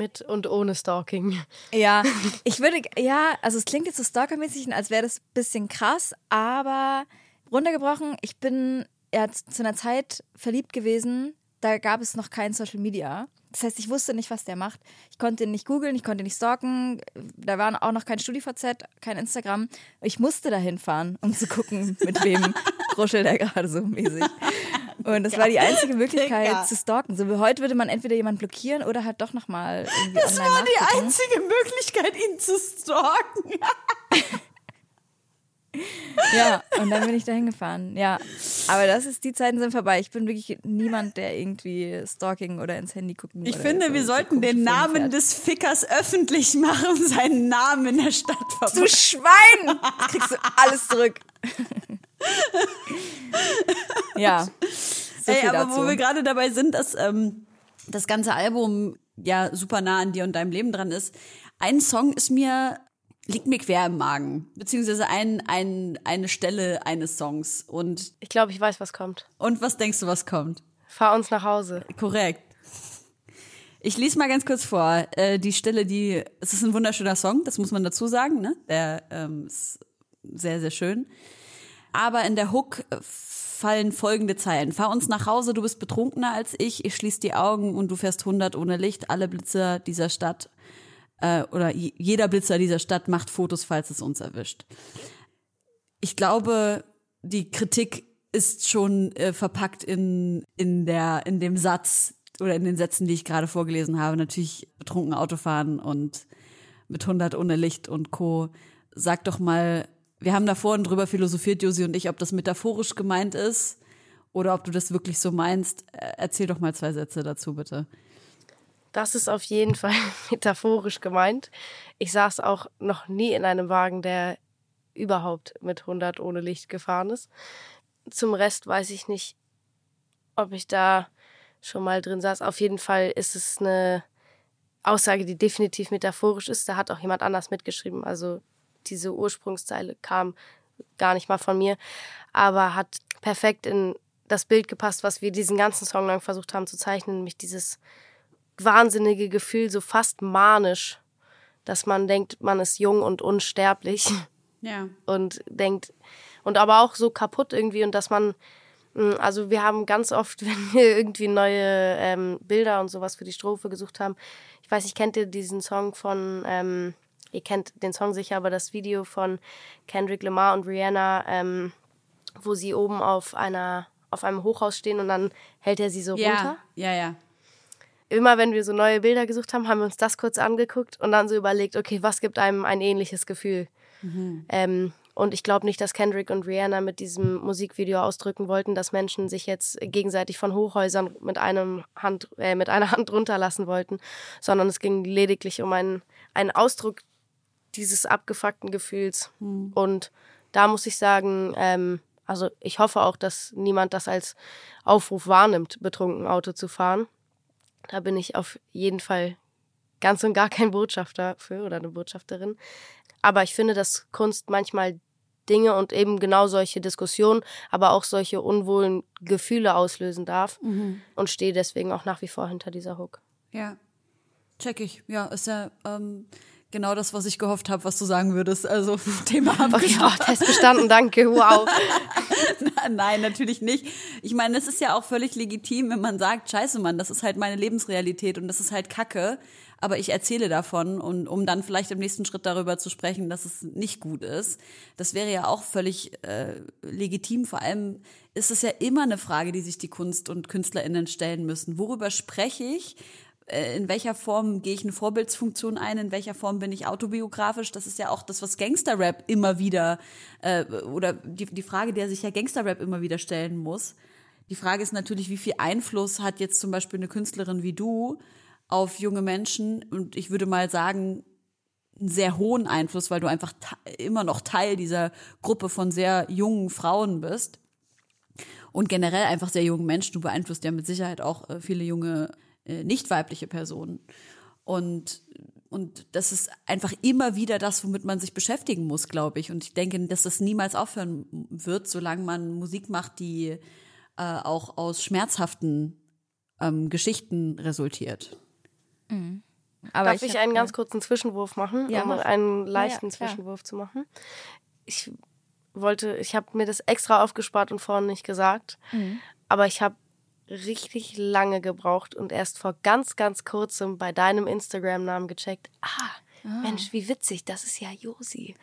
Mit und ohne Stalking. Ja, ich würde, ja, also es klingt jetzt so stalkermäßig, als wäre das ein bisschen krass, aber runtergebrochen, ich bin ja zu einer Zeit verliebt gewesen, da gab es noch kein Social Media. Das heißt, ich wusste nicht, was der macht. Ich konnte ihn nicht googeln, ich konnte ihn nicht stalken. Da war auch noch kein StudiVZ, kein Instagram. Ich musste da hinfahren, um zu gucken, mit wem kruschelt er gerade so mäßig. Und das war die einzige Möglichkeit Digga. zu stalken. So wie heute würde man entweder jemanden blockieren oder halt doch nochmal Das war die einzige Möglichkeit, ihn zu stalken. ja, und dann bin ich da hingefahren. Ja, aber das ist, die Zeiten sind vorbei. Ich bin wirklich niemand, der irgendwie Stalking oder ins Handy gucken Ich finde, so, wir sollten den Namen fährt. des Fickers öffentlich machen, seinen Namen in der Stadt verbreiten. Du Schwein! Kriegst du alles zurück. ja. So Ey, aber dazu. wo wir gerade dabei sind, dass ähm, das ganze Album ja super nah an dir und deinem Leben dran ist. Ein Song ist mir liegt mir quer im Magen, beziehungsweise ein, ein, eine Stelle eines Songs. Und, Ich glaube, ich weiß, was kommt. und was denkst du, was kommt? Fahr uns nach Hause. Korrekt. Ich lese mal ganz kurz vor. Äh, die Stelle, die, es ist ein wunderschöner Song, das muss man dazu sagen, ne? Der ähm, ist sehr, sehr schön. Aber in der Hook äh, fallen folgende Zeilen. Fahr uns nach Hause, du bist betrunkener als ich, ich schließ die Augen und du fährst 100 ohne Licht. Alle Blitzer dieser Stadt äh, oder jeder Blitzer dieser Stadt macht Fotos, falls es uns erwischt. Ich glaube, die Kritik ist schon äh, verpackt in, in, der, in dem Satz oder in den Sätzen, die ich gerade vorgelesen habe. Natürlich betrunken Autofahren und mit 100 ohne Licht und Co. Sag doch mal, wir haben da vorhin drüber philosophiert, Josi und ich, ob das metaphorisch gemeint ist oder ob du das wirklich so meinst. Äh, Erzähl doch mal zwei Sätze dazu, bitte. Das ist auf jeden Fall metaphorisch gemeint. Ich saß auch noch nie in einem Wagen, der überhaupt mit 100 ohne Licht gefahren ist. Zum Rest weiß ich nicht, ob ich da schon mal drin saß. Auf jeden Fall ist es eine Aussage, die definitiv metaphorisch ist. Da hat auch jemand anders mitgeschrieben. Also diese Ursprungszeile kam gar nicht mal von mir, aber hat perfekt in das Bild gepasst, was wir diesen ganzen Song lang versucht haben zu zeichnen, nämlich dieses wahnsinnige Gefühl, so fast manisch, dass man denkt, man ist jung und unsterblich Ja. und denkt, und aber auch so kaputt irgendwie und dass man, mh, also wir haben ganz oft, wenn wir irgendwie neue ähm, Bilder und sowas für die Strophe gesucht haben, ich weiß nicht, kennt ihr diesen Song von, ähm, ihr kennt den Song sicher, aber das Video von Kendrick Lamar und Rihanna, ähm, wo sie oben auf einer, auf einem Hochhaus stehen und dann hält er sie so runter Ja, ja, ja. immer wenn wir so neue Bilder gesucht haben, haben wir uns das kurz angeguckt und dann so überlegt, okay, was gibt einem ein ähnliches Gefühl? Ähm, und ich glaube nicht, dass Kendrick und Rihanna mit diesem Musikvideo ausdrücken wollten, dass Menschen sich jetzt gegenseitig von Hochhäusern mit, einem Hand, äh, mit einer Hand runterlassen wollten, sondern es ging lediglich um einen, einen Ausdruck dieses abgefuckten Gefühls. Und da muss ich sagen, ähm, also ich hoffe auch, dass niemand das als Aufruf wahrnimmt, betrunken Auto zu fahren. Da bin ich auf jeden Fall ganz und gar kein Botschafter für oder eine Botschafterin. Aber ich finde, dass Kunst manchmal Dinge und eben genau solche Diskussionen, aber auch solche unwohlen Gefühle auslösen darf und stehe deswegen auch nach wie vor hinter dieser Hook. Ja. Check ich. Ja, ist ja ähm, genau das, was ich gehofft habe, was du sagen würdest. Also Thema abgeschlossen. oh, Test bestanden, danke, wow. Nein, natürlich nicht. Ich meine, es ist ja auch völlig legitim, wenn man sagt, scheiße Mann, das ist halt meine Lebensrealität und das ist halt Kacke, aber ich erzähle davon und um dann vielleicht im nächsten Schritt darüber zu sprechen, dass es nicht gut ist. Das wäre ja auch völlig äh, legitim. Vor allem ist es ja immer eine Frage, die sich die Kunst- und KünstlerInnen stellen müssen. Worüber spreche ich? Äh, in welcher Form gehe ich eine Vorbildsfunktion ein, in welcher Form bin ich autobiografisch. Das ist ja auch das, was Gangsterrap immer wieder, äh, oder die, die Frage, der sich ja Gangsterrap immer wieder stellen muss. Die Frage ist natürlich, wie viel Einfluss hat jetzt zum Beispiel eine Künstlerin wie du auf junge Menschen? Und ich würde mal sagen, einen sehr hohen Einfluss, weil du einfach immer noch Teil dieser Gruppe von sehr jungen Frauen bist und generell einfach sehr jungen Menschen. Du beeinflusst ja mit Sicherheit auch äh, viele junge äh, nicht weibliche Personen. Und, und das ist einfach immer wieder das, womit man sich beschäftigen muss, glaube ich. Und ich denke, dass das niemals aufhören wird, solange man Musik macht, die äh, auch aus schmerzhaften ähm, Geschichten resultiert. Aber Darf ich, hab- einen ganz kurzen Zwischenwurf machen, Ja, um mach. einen leichten Ja, klar. Zwischenwurf zu machen? Ich wollte, ich habe mir das extra aufgespart und vorhin nicht gesagt, Mhm. aber ich habe richtig lange gebraucht und erst vor ganz, ganz kurzem bei deinem Instagram-Namen gecheckt. Ah, Mensch, wie witzig, das ist ja Josi.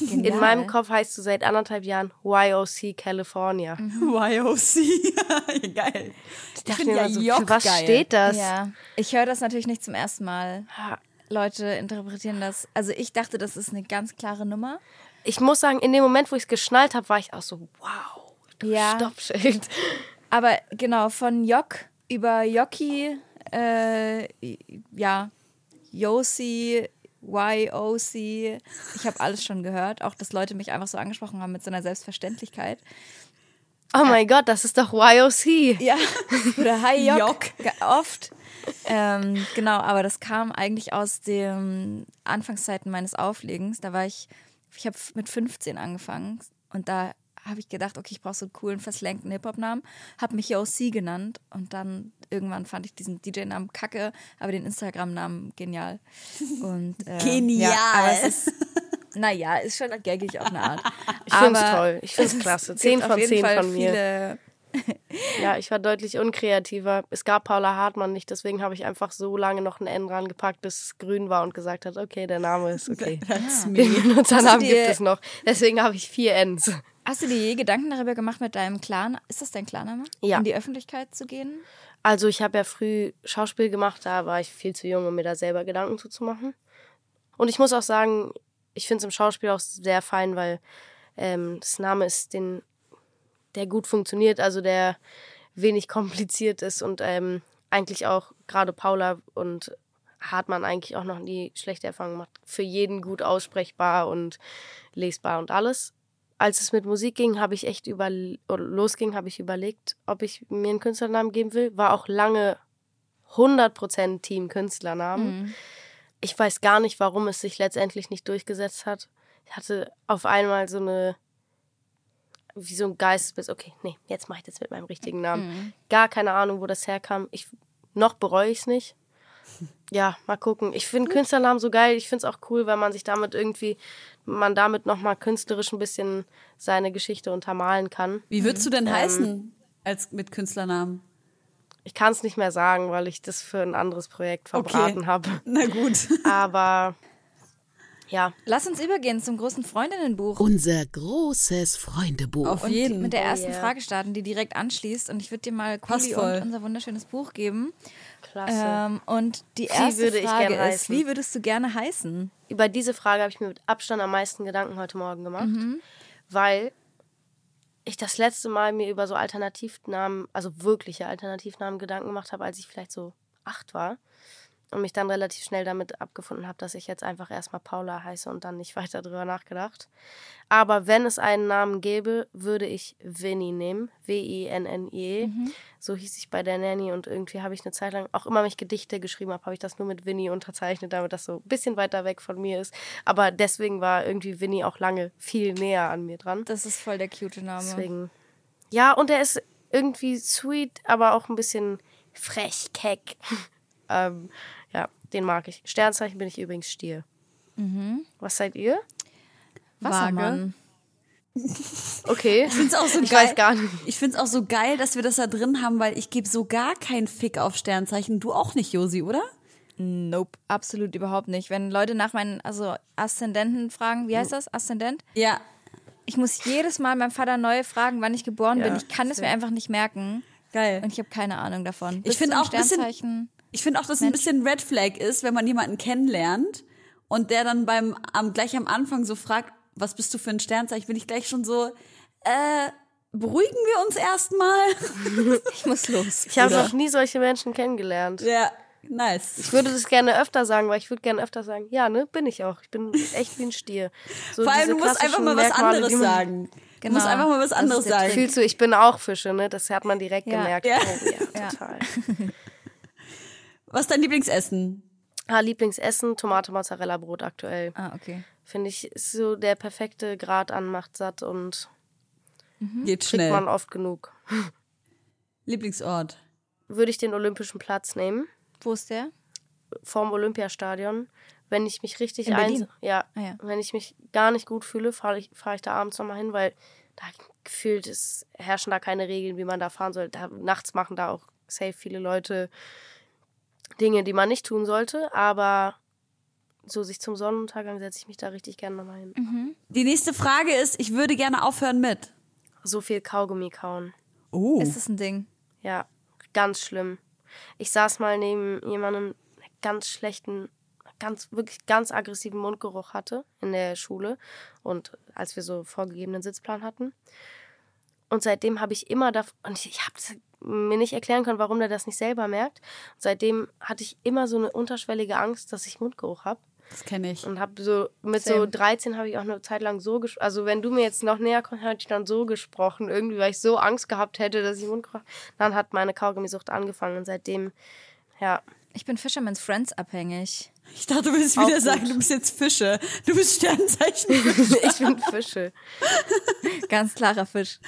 In Genial. meinem Kopf heißt du seit anderthalb Jahren YOC California. Mhm. YOC. Geil. Ich, dachte finde mir ja so, für was geil. steht das? Ja, ich höre das natürlich nicht zum ersten Mal. Ah, Leute interpretieren das. Also ich dachte, das ist eine ganz klare Nummer. Ich muss sagen, in dem Moment, wo ich es geschnallt habe, war ich auch so, wow, Ja. Stoppschild. Aber genau, von Jock über Jockey, äh, ja, Yossi, YOC, ich habe alles schon gehört. Auch, dass Leute mich einfach so angesprochen haben mit so einer Selbstverständlichkeit. Oh mein Gott, das ist doch YOC. Ja, oder Hi. Ge- Oft. ähm, genau, aber das kam eigentlich aus den Anfangszeiten meines Auflegens. Da war ich, ich habe mit 15 angefangen und da habe ich gedacht, okay, ich brauche so einen coolen, verslangten Hip-Hop-Namen. Habe mich OC genannt und dann irgendwann fand ich diesen DJ-Namen kacke, aber den Instagram-Namen genial. Und, äh, Genial. Ja, aber es ist, naja, ist schon gaggig auf eine Art. Ich finde es toll. Ich finde es klasse. Zehn von zehn Fall von mir. Ja, ich war deutlich unkreativer. Es gab Paula Hartmann nicht, deswegen habe ich einfach so lange noch ein N dran gepackt, bis es grün war und gesagt hat, okay, der Name ist okay. That's Den me. Dir- gibt es noch. Deswegen habe ich vier Ns. Hast du dir je Gedanken darüber gemacht mit deinem Clan? Ist das dein Klarname? Ja. In die Öffentlichkeit zu gehen? Also ich habe ja früh Schauspiel gemacht, da war ich viel zu jung, um mir da selber Gedanken zuzumachen. Und ich muss auch sagen, ich finde es im Schauspiel auch sehr fein, weil ähm, das Name ist, den, der gut funktioniert, also der wenig kompliziert ist und ähm, eigentlich auch gerade Paula und Hartmann eigentlich auch noch die schlechte Erfahrung macht. Für jeden gut aussprechbar und lesbar und alles. Als es mit Musik ging, habe ich echt über losging, habe ich überlegt, ob ich mir einen Künstlernamen geben will. War auch lange 100% Team Künstlernamen. Ich weiß gar nicht, warum es sich letztendlich nicht durchgesetzt hat. Ich hatte auf einmal so eine wie so ein Geistesbiss. Okay, nee, jetzt mache ich das mit meinem richtigen Namen. Gar keine Ahnung, wo das herkam. Ich noch bereue ich es nicht. Ja, mal gucken. Ich finde Künstlernamen so geil. Ich finde es auch cool, weil man sich damit irgendwie, man damit nochmal künstlerisch ein bisschen seine Geschichte untermalen kann. Wie würdest du denn heißen als mit Künstlernamen? Ich kann es nicht mehr sagen, weil ich das für ein anderes Projekt verbraten habe. Na gut. Aber ja, Lass uns übergehen zum großen Freundinnenbuch. Unser großes Freundebuch. Auf und jeden. mit der ersten yeah. Frage starten, die direkt anschließt. Und ich würde dir mal Kuli und unser wunderschönes Buch geben. Klasse. Ähm, und die erste Frage ist, heißen? wie würdest du gerne heißen? Über diese Frage habe ich mir mit Abstand am meisten Gedanken heute Morgen gemacht, weil ich das letzte Mal mir über so Alternativnamen, also wirkliche Alternativnamen Gedanken gemacht habe, als ich vielleicht so acht war und mich dann relativ schnell damit abgefunden habe, dass ich jetzt einfach erstmal Paula heiße und dann nicht weiter drüber nachgedacht. Aber wenn es einen Namen gäbe, würde ich Winnie nehmen, W-I-N-N-I-E. So hieß ich bei der Nanny und irgendwie habe ich eine Zeit lang, auch immer wenn ich Gedichte geschrieben habe, habe ich das nur mit Winnie unterzeichnet, damit das so ein bisschen weiter weg von mir ist. Aber deswegen war irgendwie Winnie auch lange viel näher an mir dran. Das ist voll der cute Name. Deswegen. Ja, und er ist irgendwie sweet, aber auch ein bisschen frech, keck. Ähm, ja, den mag ich. Sternzeichen bin ich übrigens Stier. Was seid ihr? Wassermann. Okay. Ich finde es auch so Ich geil. weiß gar nicht. Ich finde es auch so geil, dass wir das da drin haben, weil ich gebe so gar keinen Fick auf Sternzeichen. Du auch nicht, Josi, oder? Nope, absolut überhaupt nicht. Wenn Leute nach meinen also Aszendenten fragen, wie heißt das? Aszendent? Ja. Ich muss jedes Mal meinem Vater neu fragen, wann ich geboren bin. Ja, Ich kann es mir einfach nicht merken. Geil. Und ich habe keine Ahnung davon. Ich Bist finde du ein auch Sternzeichen. Ich finde auch, dass es ein bisschen Red Flag ist, wenn man jemanden kennenlernt und der dann beim am, gleich am Anfang so fragt, was bist du für ein Sternzeichen, bin ich gleich schon so, äh, beruhigen wir uns erstmal. Ich muss los. Ich habe noch nie solche Menschen kennengelernt. ja, nice. Ich würde das gerne öfter sagen, weil ich würde gerne öfter sagen, ja, ne, bin ich auch. Ich bin echt wie ein Stier. So Vor allem, du musst einfach mal was Merkmale, anderes sagen. Du musst Genau. einfach mal was anderes sagen. Fühlst du, ich bin auch Fische, ne? Das hat man direkt Ja. gemerkt. Ja. Oh, ja, Ja. total. Was ist dein Lieblingsessen? Ah, Lieblingsessen, Tomate Mozzarella Brot aktuell. Ah, okay. Finde ich ist so der perfekte Grad an macht satt und Geht kriegt schnell. man oft genug. Lieblingsort. Würde ich den Olympischen Platz nehmen, Wo ist der? vorm Olympiastadion. Wenn ich mich richtig In Berlin? eins, ja, Ah, ja. wenn ich mich gar nicht gut fühle, fahre ich, fahr ich da abends nochmal hin, weil da gefühlt ist, herrschen da keine Regeln, wie man da fahren soll. Da, nachts machen da auch safe viele Leute Dinge, die man nicht tun sollte, aber so sich zum Sonnenuntergang setze ich mich da richtig gerne nochmal hin. Die nächste Frage ist, ich würde gerne aufhören mit. So viel Kaugummi kauen. Oh. Ist das ein Ding? Ja, ganz schlimm. Ich saß mal neben jemandem, der ganz schlechten, ganz, wirklich ganz aggressiven Mundgeruch hatte in der Schule und als wir so vorgegebenen Sitzplan hatten. Und seitdem habe ich immer davon, und ich, ich habe mir nicht erklären können, warum der das nicht selber merkt. Und seitdem hatte ich immer so eine unterschwellige Angst, dass ich Mundgeruch habe. Das kenne ich. Und habe so, mit so Same. 13 habe ich auch eine Zeit lang so gesprochen. Also wenn du mir jetzt noch näher kommst, hätte ich dann so gesprochen. Irgendwie, weil ich so Angst gehabt hätte, dass ich Mundgeruch. Dann hat meine Kaugummisucht angefangen und seitdem, ja. Ich bin Fisherman's Friends abhängig. Ich dachte, du willst wieder sagen, du bist jetzt Fische. Du bist Sternzeichen. ich bin Fische. Ganz klarer Fisch.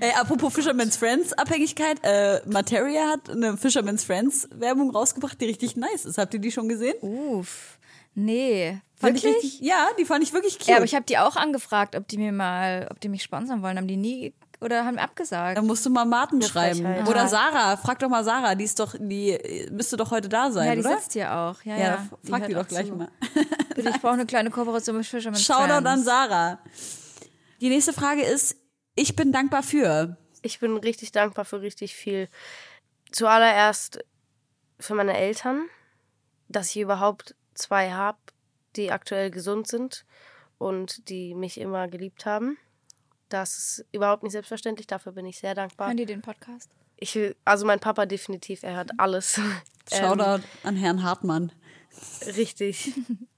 Ey, apropos Fisherman's Friends Abhängigkeit, äh, Materia hat eine Fisherman's Friends Werbung rausgebracht, die richtig nice ist. Habt ihr die schon gesehen? Uff. Nee. Fand ich Wirklich? richtig, ja, die fand ich wirklich cute. Ja, aber ich habe die auch angefragt, ob die mir mal, ob die mich sponsern wollen. Haben die nie oder haben abgesagt. da musst du mal Martin schreiben. Frechheit. Oder Ah. Sarah, frag doch mal Sarah, die ist doch, die müsste doch heute da sein, ja, die oder? sitzt hier auch. Ja, ja, ja. dann frag die, doch gleich zu. mal. Bitte, ich brauche eine kleine Kooperation mit Fisherman's Shoutout an Sarah. Die nächste Frage ist, ich bin dankbar für. Ich bin richtig dankbar für richtig viel. Zuallererst für meine Eltern, dass ich überhaupt zwei habe, die aktuell gesund sind und die mich immer geliebt haben. Das ist überhaupt nicht selbstverständlich, dafür bin ich sehr dankbar. Hören die den Podcast? Ich will, also mein Papa definitiv, er hört alles. Ähm, Shoutout an Herrn Hartmann. Richtig.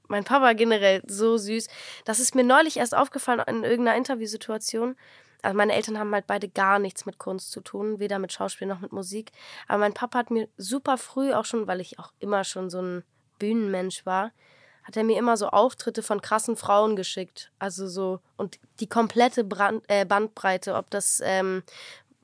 Mein Papa generell so süß. Das ist mir neulich erst aufgefallen in irgendeiner Interviewsituation. Also meine Eltern haben halt beide gar nichts mit Kunst zu tun, weder mit Schauspiel noch mit Musik. Aber mein Papa hat mir super früh auch schon, weil ich auch immer schon so ein Bühnenmensch war, hat er mir immer so Auftritte von krassen Frauen geschickt. Also so, und die komplette Brand, äh, Bandbreite, ob das, ähm,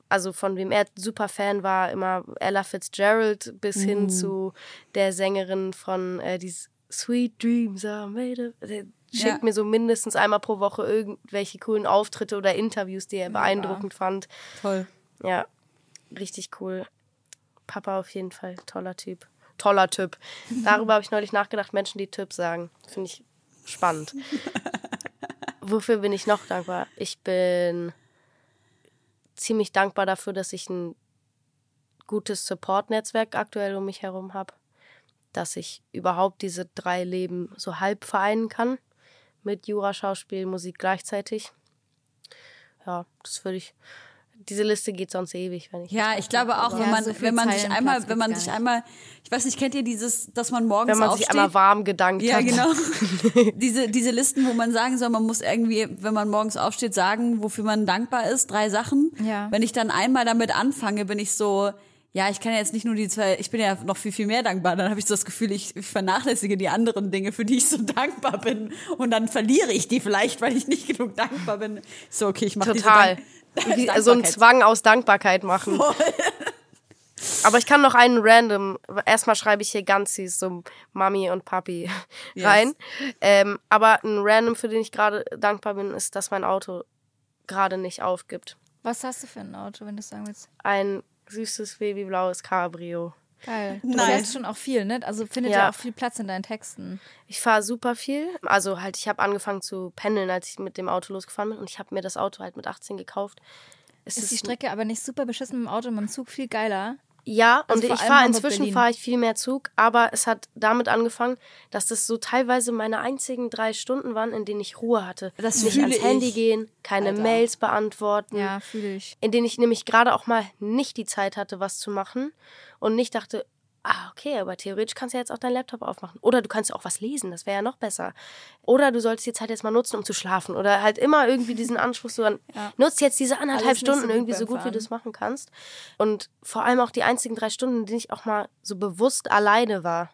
also von wem er super Fan war, immer Ella Fitzgerald bis hin zu der Sängerin von äh, dieses Sweet Dreams are made of. Der schickt Ja. mir so mindestens einmal pro Woche irgendwelche coolen Auftritte oder Interviews, die er beeindruckend fand. Toll. Ja, richtig cool. Papa auf jeden Fall, toller Typ. Toller Typ. Darüber habe ich neulich nachgedacht, Menschen, die Typ sagen. Finde ich spannend. Wofür bin ich noch dankbar? Ich bin ziemlich dankbar dafür, dass ich ein gutes Support-Netzwerk aktuell um mich herum habe. Dass ich überhaupt diese drei Leben so halb vereinen kann. Mit Jura, Schauspiel, Musik gleichzeitig. Ja, das würde ich. Diese Liste geht sonst ewig, wenn ich. Ja, ich glaube auch, Ja, wenn man, so wenn man sich einmal, wenn man sich einmal, ich weiß nicht, kennt ihr dieses, dass man morgens wenn man aufsteht? sich einmal warm gedankt Ja, hat. genau. diese, diese Listen, wo man sagen soll, man muss irgendwie, wenn man morgens aufsteht, sagen, wofür man dankbar ist, drei Sachen. Ja. Wenn ich dann einmal damit anfange, bin ich so, ja, ich kann ja jetzt nicht nur die zwei, ich bin ja noch viel, viel mehr dankbar. Dann habe ich so das Gefühl, ich, ich vernachlässige die anderen Dinge, für die ich so dankbar bin. Und dann verliere ich die vielleicht, weil ich nicht genug dankbar bin. So, okay, ich mache Total. diese Dank so einen Zwang aus Dankbarkeit machen. Aber ich kann noch einen random. Erstmal schreibe ich hier Ganzis, so Mami und Papi rein. Ähm, aber ein random, für den ich gerade dankbar bin, ist, dass mein Auto gerade nicht aufgibt. Was hast du für ein Auto, wenn du es sagen willst? Ein süßes, babyblaues Cabrio. Geil. Du Nice. fährst schon auch viel, ne? Also findet Ja. ja auch viel Platz in deinen Texten. Ich fahre super viel. Also halt, ich habe angefangen zu pendeln, als ich mit dem Auto losgefahren bin. Und ich habe mir das Auto halt mit 18 gekauft. Es Ist die Strecke aber nicht super beschissen mit dem Auto und mit dem Zug viel geiler? Ja, Also und vor ich fahre inzwischen fahre ich viel mehr Zug, aber es hat damit angefangen, dass das so teilweise meine einzigen drei Stunden waren, in denen ich Ruhe hatte. Das nicht ans ich. Handy gehen, keine Alter. Mails beantworten, Ja, fühle ich. in denen ich nämlich gerade auch mal nicht die Zeit hatte, was zu machen und nicht dachte, ah, okay, aber theoretisch kannst du ja jetzt auch deinen Laptop aufmachen. Oder du kannst ja auch was lesen, das wäre ja noch besser. Oder du solltest die Zeit jetzt mal nutzen, um zu schlafen. Oder halt immer irgendwie diesen Anspruch, so, nutzt jetzt diese anderthalb Alles so Stunden gut irgendwie so gut, wie du es machen kannst. Und vor allem auch die einzigen drei Stunden, in denen ich auch mal so bewusst alleine war.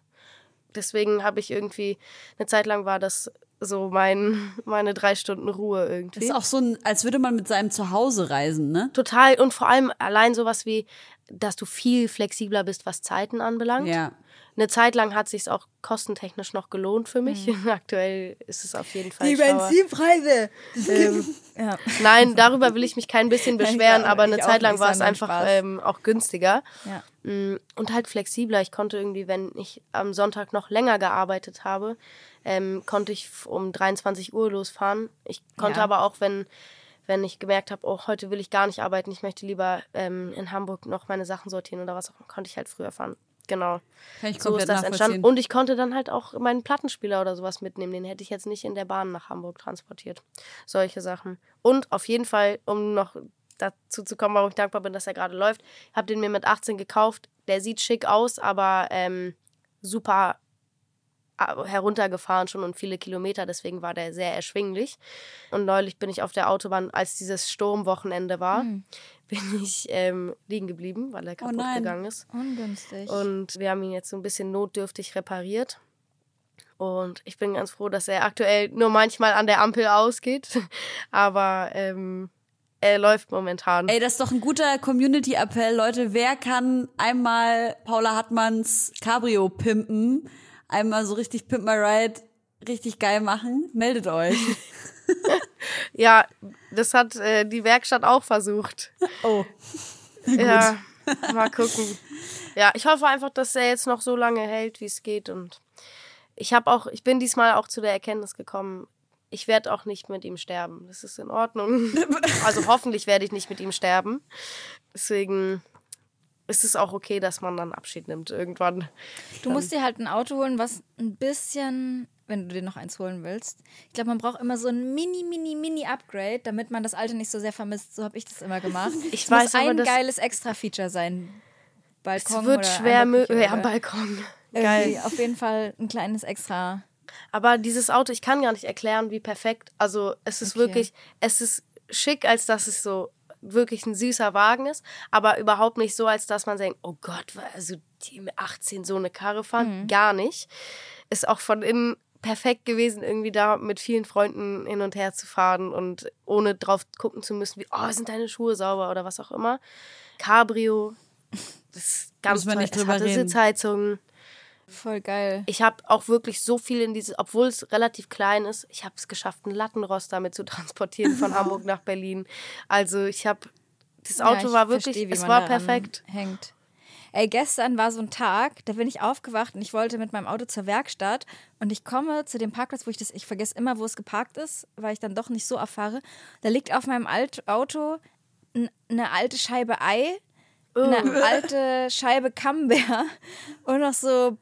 Deswegen habe ich irgendwie, eine Zeit lang war das so mein, meine drei Stunden Ruhe Das irgendwie. ist auch so ein, als würde man mit seinem Zuhause reisen, ne? Total und vor allem allein sowas wie, dass du viel flexibler bist, was Zeiten anbelangt. Ja. Eine Zeit lang hat sich auch kostentechnisch noch gelohnt für mich. Mhm. Aktuell ist es auf jeden Fall schlauer. Benzinpreise. Ähm, Ja. nein, darüber will ich mich kein bisschen beschweren, aber eine Zeit lang war es einfach ähm, auch günstiger. Ja. Mm, Und halt flexibler. Ich konnte irgendwie, wenn ich am Sonntag noch länger gearbeitet habe, ähm, konnte ich um 23 Uhr losfahren. Ich konnte Ja. aber auch, wenn, wenn ich gemerkt habe, oh, heute will ich gar nicht arbeiten, ich möchte lieber ähm, in Hamburg noch meine Sachen sortieren oder was auch immer, konnte ich halt früher fahren. Genau. Kann ich So komplett ist das entstanden. Und ich konnte dann halt auch meinen Plattenspieler oder sowas mitnehmen. Den hätte ich jetzt nicht in der Bahn nach Hamburg transportiert. Solche Sachen. Und auf jeden Fall, um noch dazu zu kommen, warum ich dankbar bin, dass er gerade läuft, habe den mir mit 18 gekauft. Der sieht schick aus, aber ähm, super heruntergefahren schon und viele Kilometer, deswegen war der sehr erschwinglich. Und neulich bin ich auf der Autobahn, als dieses Sturmwochenende war, Hm. bin ich ähm, liegen geblieben, weil er kaputt nein. gegangen ist. Ungünstig. Und wir haben ihn jetzt so ein bisschen notdürftig repariert. Und ich bin ganz froh, dass er aktuell nur manchmal an der Ampel ausgeht. Aber ähm, er läuft momentan. Ey, das ist doch ein guter Community-Appell, Leute. Wer kann einmal Paula Hartmanns Cabrio pimpen? Einmal so richtig Pimp My Ride richtig geil machen? Meldet euch. Ja, das hat äh, die Werkstatt auch versucht. Oh. Ja, mal gucken. Ja, ich hoffe einfach, dass er jetzt noch so lange hält, wie es geht. Und ich habe auch, ich bin diesmal auch zu der Erkenntnis gekommen, ich werde auch nicht mit ihm sterben. Das ist in Ordnung. Also hoffentlich werde ich nicht mit ihm sterben. Deswegen ist es auch okay, dass man dann Abschied nimmt irgendwann. Du musst dir halt ein Auto holen, was ein bisschen, wenn du dir noch eins holen willst. Ich glaube, man braucht immer so ein mini, mini, mini Upgrade, damit man das alte nicht so sehr vermisst. So habe ich das immer gemacht. Ich es weiß muss ein geiles Extra-Feature sein. Balkon Es wird schwer möglich. Am Balkon. Geil. Auf jeden Fall ein kleines Extra. Aber dieses Auto, ich kann gar nicht erklären, wie perfekt. Also es ist Okay. wirklich, es ist schick, als dass es so wirklich ein süßer Wagen ist, aber überhaupt nicht so, als dass man denkt, oh Gott, also die mit 18 so eine Karre fahren, gar nicht. Ist auch von innen perfekt gewesen, irgendwie da mit vielen Freunden hin und her zu fahren und ohne drauf gucken zu müssen, wie, oh, sind deine Schuhe sauber oder was auch immer. Cabrio, das ist ganz Müssen wir toll. nicht es drüber hatte reden. Sitzheizung. Voll geil. Ich habe auch wirklich so viel in dieses, obwohl es relativ klein ist, ich habe es geschafft, einen Lattenrost damit zu transportieren von Hamburg nach Berlin. Also ich habe, das Auto Ja, war wirklich, versteh, es war perfekt. Hängt. Ey, gestern war so ein Tag, da bin ich aufgewacht und ich wollte mit meinem Auto zur Werkstatt und ich komme zu dem Parkplatz, wo ich das, ich vergesse immer, wo es geparkt ist, weil ich dann doch nicht so erfahre. Da liegt auf meinem Alt Auto eine alte Scheibe Ei, eine alte Scheibe Camembert und noch so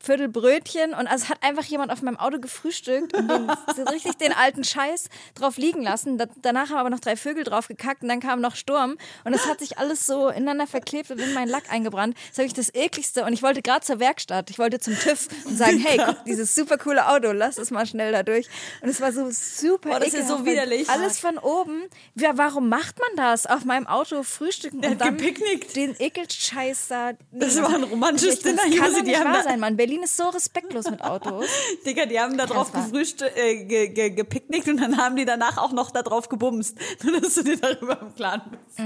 ein Viertel Brötchen und also hat einfach jemand auf meinem Auto gefrühstückt und den, so richtig den alten Scheiß drauf liegen lassen. Da, danach haben aber noch drei Vögel drauf gekackt und dann kam noch Sturm und es hat sich alles so ineinander verklebt und in meinen Lack eingebrannt. Das ist wirklich das ekligste und ich wollte gerade zur Werkstatt. Ich wollte zum TÜV und sagen, hey, guck, dieses super coole Auto, lass es mal schnell da durch. Und es war so super Boah, das ist ekelhaft, so weil widerlich. Alles von oben. Ja, warum macht man das? Auf meinem Auto frühstücken Der und dann gepicknickt. den Ekelscheiß da. Das war ein romantisches Ich- das Dinner, kann Josi, doch die haben wahr da- sein, Mann. Berlin ist so respektlos mit Autos. Digga, die haben da drauf gefrühstückt, äh, ge, ge, gepicknickt und dann haben die danach auch noch da drauf gebumst. Nur, dass du dir darüber im Klaren bist.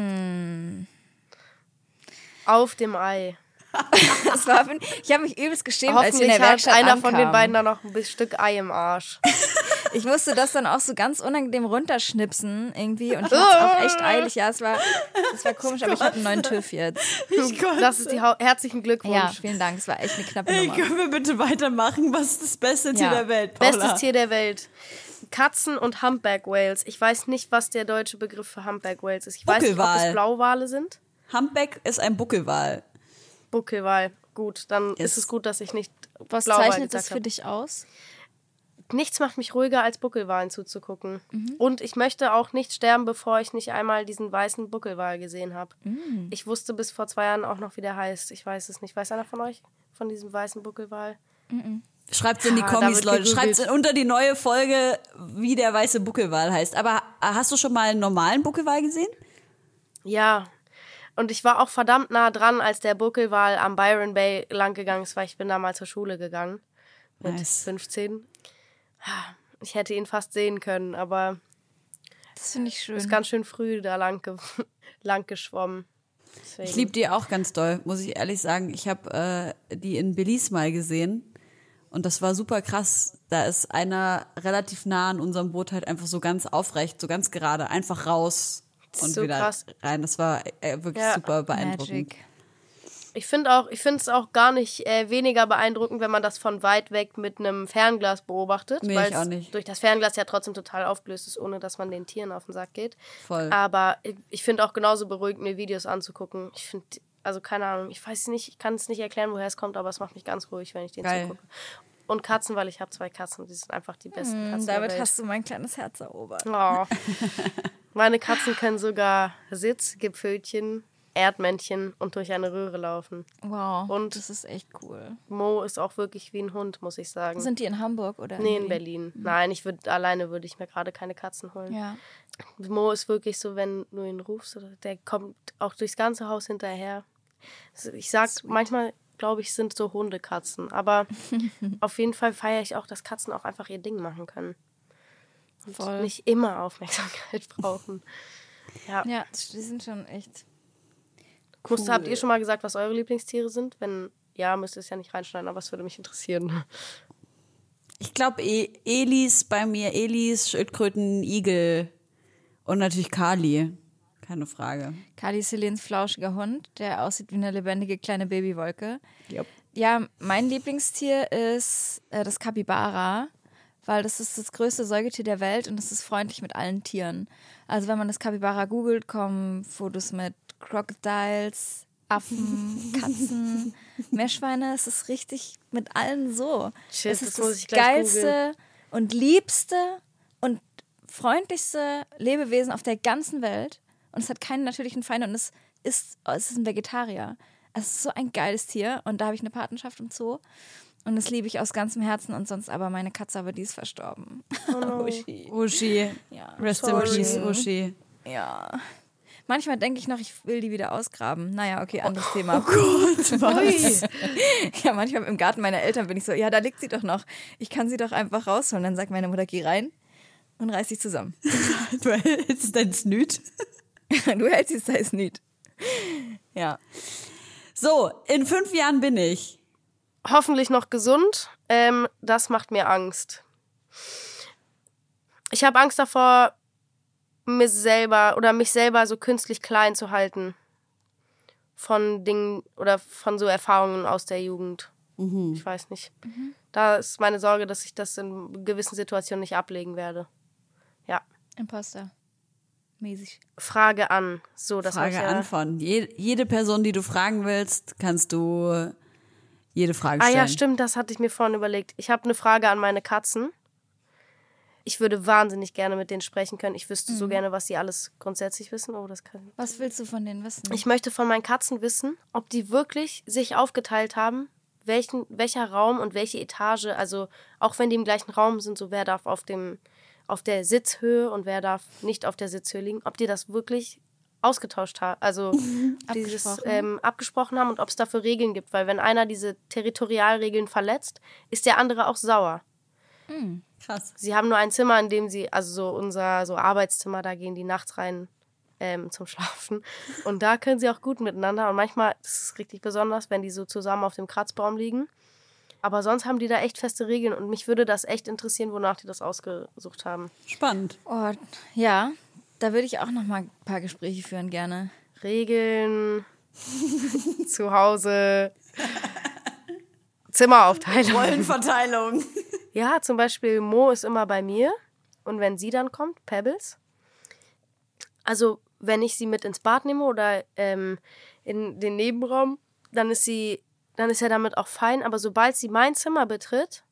Auf dem Ei. Das war, ich habe mich übelst geschämt, als ich in der hat Werkstatt einer ankam. von den beiden da noch ein bisschen Stück Ei im Arsch. Ich musste das dann auch so ganz unangenehm runterschnipsen irgendwie und ich hatte es auch echt eilig. Ja, es war, das war komisch, aber ich habe einen neuen TÜV jetzt. Das ist die Hau herzlichen Glückwunsch. Ja, vielen Dank. Es war echt eine knappe Nummer. können wir bitte weitermachen? Was ist das beste Tier Ja. der Welt, Paula? Bestes Tier der Welt. Katzen und Humpback Whales. Ich weiß nicht, was der deutsche Begriff für Humpback Whales ist. Ich weiß nicht, ob Buckelwal. es Blauwale sind. Humpback ist ein Buckelwal. Buckelwal. Gut, dann Yes. ist es gut, dass ich nicht Was Blauwal zeichnet das für habe. dich aus? Nichts macht mich ruhiger, als Buckelwalen zuzugucken. Mhm. Und ich möchte auch nicht sterben, bevor ich nicht einmal diesen weißen Buckelwal gesehen habe. Mhm. Ich wusste bis vor zwei Jahren auch noch, wie der heißt. Ich weiß es nicht. Weiß einer von euch von diesem weißen Buckelwal? Schreibt's in die Kommis, Leute. gegoogelt. Schreibt's unter die neue Folge, wie der weiße Buckelwal heißt. Aber hast du schon mal einen normalen Buckelwal gesehen? Ja. Und ich war auch verdammt nah dran, als der Buckelwal am Byron Bay langgegangen ist, weil ich bin da mal zur Schule gegangen. Mit Nice. 15. Ich hätte ihn fast sehen können, aber Das finde ich schön. ist ganz schön früh da lang, ge lang geschwommen. Deswegen. Ich liebe die auch ganz doll, muss ich ehrlich sagen. Ich habe äh, die in Belize mal gesehen und das war super krass. Da ist einer relativ nah an unserem Boot halt einfach so ganz aufrecht, so ganz gerade, einfach raus und so wieder krass. rein. Das war äh, wirklich Ja. super beeindruckend. Magic. Ich finde auch, ich finde es auch gar nicht äh, weniger beeindruckend, wenn man das von weit weg mit einem Fernglas beobachtet, Nee, weil es nicht. durch das Fernglas ja trotzdem total aufgelöst ist, ohne dass man den Tieren auf den Sack geht. Voll. Aber ich- ich finde auch genauso beruhigend, mir Videos anzugucken. Ich finde, also keine Ahnung, ich weiß nicht, ich kann es nicht erklären, woher es kommt, aber es macht mich ganz ruhig, wenn ich den Geil. zugucke. Und Katzen, weil ich habe zwei Katzen, die sind einfach die besten Katzen der Damit Welt. hast du mein kleines Herz erobert. Oh. Meine Katzen können sogar Sitzgipfelchen Erdmännchen und durch eine Röhre laufen. Wow. Und- das ist echt cool. Mo ist auch wirklich wie ein Hund, muss ich sagen. Sind die in Hamburg oder? nee, in Berlin. Nein, ich würde alleine würde ich mir gerade keine Katzen holen. Ja. Mo ist wirklich so, wenn du ihn rufst, der kommt auch durchs ganze Haus hinterher. Also Ich sag, manchmal glaube ich, sind so Hundekatzen. Aber auf jeden Fall feiere ich auch, dass Katzen auch einfach ihr Ding machen können. Und Voll. nicht immer Aufmerksamkeit brauchen. Ja. Ja, die sind schon echt. Musst, habt ihr schon mal gesagt, was eure Lieblingstiere sind? Wenn ja, müsst ihr es ja nicht reinschneiden, aber es würde mich interessieren. Ich glaube, e Elis bei mir, Elis, Schildkröten, Igel und natürlich Kali. Keine Frage. Kali Helens flauschiger Hund, der aussieht wie eine lebendige kleine Babywolke. Yep. Ja, mein Lieblingstier ist äh, das Kapibara, weil das ist das größte Säugetier der Welt und es ist freundlich mit allen Tieren. Also wenn man das Kapibara googelt, kommen Fotos mit Crocodiles, Affen, Katzen, Meerschweine. Es ist richtig mit allen so. Shit, es das ist das gleich geilste und liebste und freundlichste Lebewesen auf der ganzen Welt. Und es hat keinen natürlichen Feind und es ist, es ist ein Vegetarier. Es ist so ein geiles Tier und da habe ich eine Patenschaft im Zoo. Und das liebe ich aus ganzem Herzen und sonst aber meine Katze, aber die ist verstorben. Uschi. Uschi. Ja. Rest in Sorry. peace, Uschi. Ja. Manchmal denke ich noch, ich will die wieder ausgraben. Naja, okay, anderes Thema. Oh Gott, was? Ja, manchmal im Garten meiner Eltern bin ich so, ja, da liegt sie doch noch. Ich kann sie doch einfach rausholen. Dann sagt meine Mutter, geh rein und reiß dich zusammen. du hältst dein Snüt. Du hältst es nicht. Ja. So, in fünf Jahren bin ich. Hoffentlich noch gesund. Ähm, das macht mir Angst. Ich habe Angst davor, mir selber oder mich selber so künstlich klein zu halten. Von Dingen oder von so Erfahrungen aus der Jugend. Ich weiß nicht. Da ist meine Sorge, dass ich das in gewissen Situationen nicht ablegen werde. Ja. Imposter. Mäßig. Frage an. So, das Frage ich ja, an von. Je, jede Person, die du fragen willst, kannst du jede Frage Ah stellen. ja, stimmt, das hatte ich mir vorhin überlegt. Ich habe eine Frage an meine Katzen. Ich würde wahnsinnig gerne mit denen sprechen können. Ich wüsste so gerne, was sie alles grundsätzlich wissen. Oh, das kann. Was willst du von denen wissen? Ich möchte von meinen Katzen wissen, ob die wirklich sich aufgeteilt haben, welchen, welcher Raum und welche Etage, also auch wenn die im gleichen Raum sind, so wer darf auf dem auf der Sitzhöhe und wer darf nicht auf der Sitzhöhe liegen, ob die das wirklich ausgetauscht haben, also dieses Abgesprochen. ähm, abgesprochen haben und ob es dafür Regeln gibt, weil wenn einer diese Territorialregeln verletzt, ist der andere auch sauer. Krass. Sie haben nur ein Zimmer, in dem sie, also so unser so Arbeitszimmer, da gehen die nachts rein ähm, zum Schlafen. Und da können sie auch gut miteinander. Und manchmal das ist es richtig besonders, wenn die so zusammen auf dem Kratzbaum liegen. Aber sonst haben die da echt feste Regeln. Und mich würde das echt interessieren, wonach die das ausgesucht haben. Spannend. oh, ja, da würde ich auch noch mal ein paar Gespräche führen gerne. Regeln, zu Hause, Zimmeraufteilung. Rollenverteilung. Ja, zum Beispiel Mo ist immer bei mir und wenn sie dann kommt, Pebbles. Also wenn ich sie mit ins Bad nehme oder ähm, in den Nebenraum, dann ist sie, dann ist er damit auch fein. Aber sobald sie mein Zimmer betritt,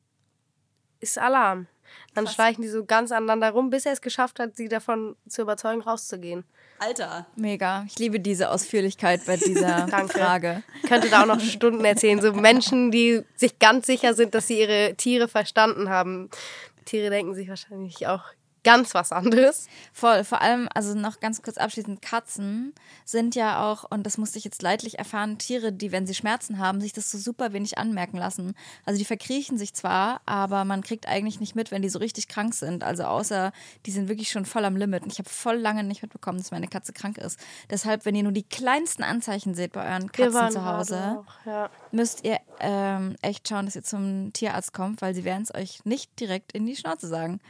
ist Alarm. Dann schleichen die so ganz aneinander rum, bis er es geschafft hat, sie davon zu überzeugen, rauszugehen. Alter. Mega. Ich liebe diese Ausführlichkeit bei dieser. Frage. Ich könnte da auch noch Stunden erzählen. So Menschen, die sich ganz sicher sind, dass sie ihre Tiere verstanden haben. Tiere denken sich wahrscheinlich auch ganz was anderes. Voll, vor allem, also noch ganz kurz abschließend, Katzen sind ja auch, und das musste ich jetzt leidlich erfahren, Tiere, die, wenn sie Schmerzen haben, sich das so super wenig anmerken lassen. Also die verkriechen sich zwar, aber man kriegt eigentlich nicht mit, wenn die so richtig krank sind. Also außer, die sind wirklich schon voll am Limit. Und ich habe voll lange nicht mitbekommen, dass meine Katze krank ist. Deshalb, wenn ihr nur die kleinsten Anzeichen seht bei euren Katzen zu Hause, auch, ja. müsst ihr ähm, echt schauen, dass ihr zum Tierarzt kommt, weil sie werden es euch nicht direkt in die Schnauze sagen.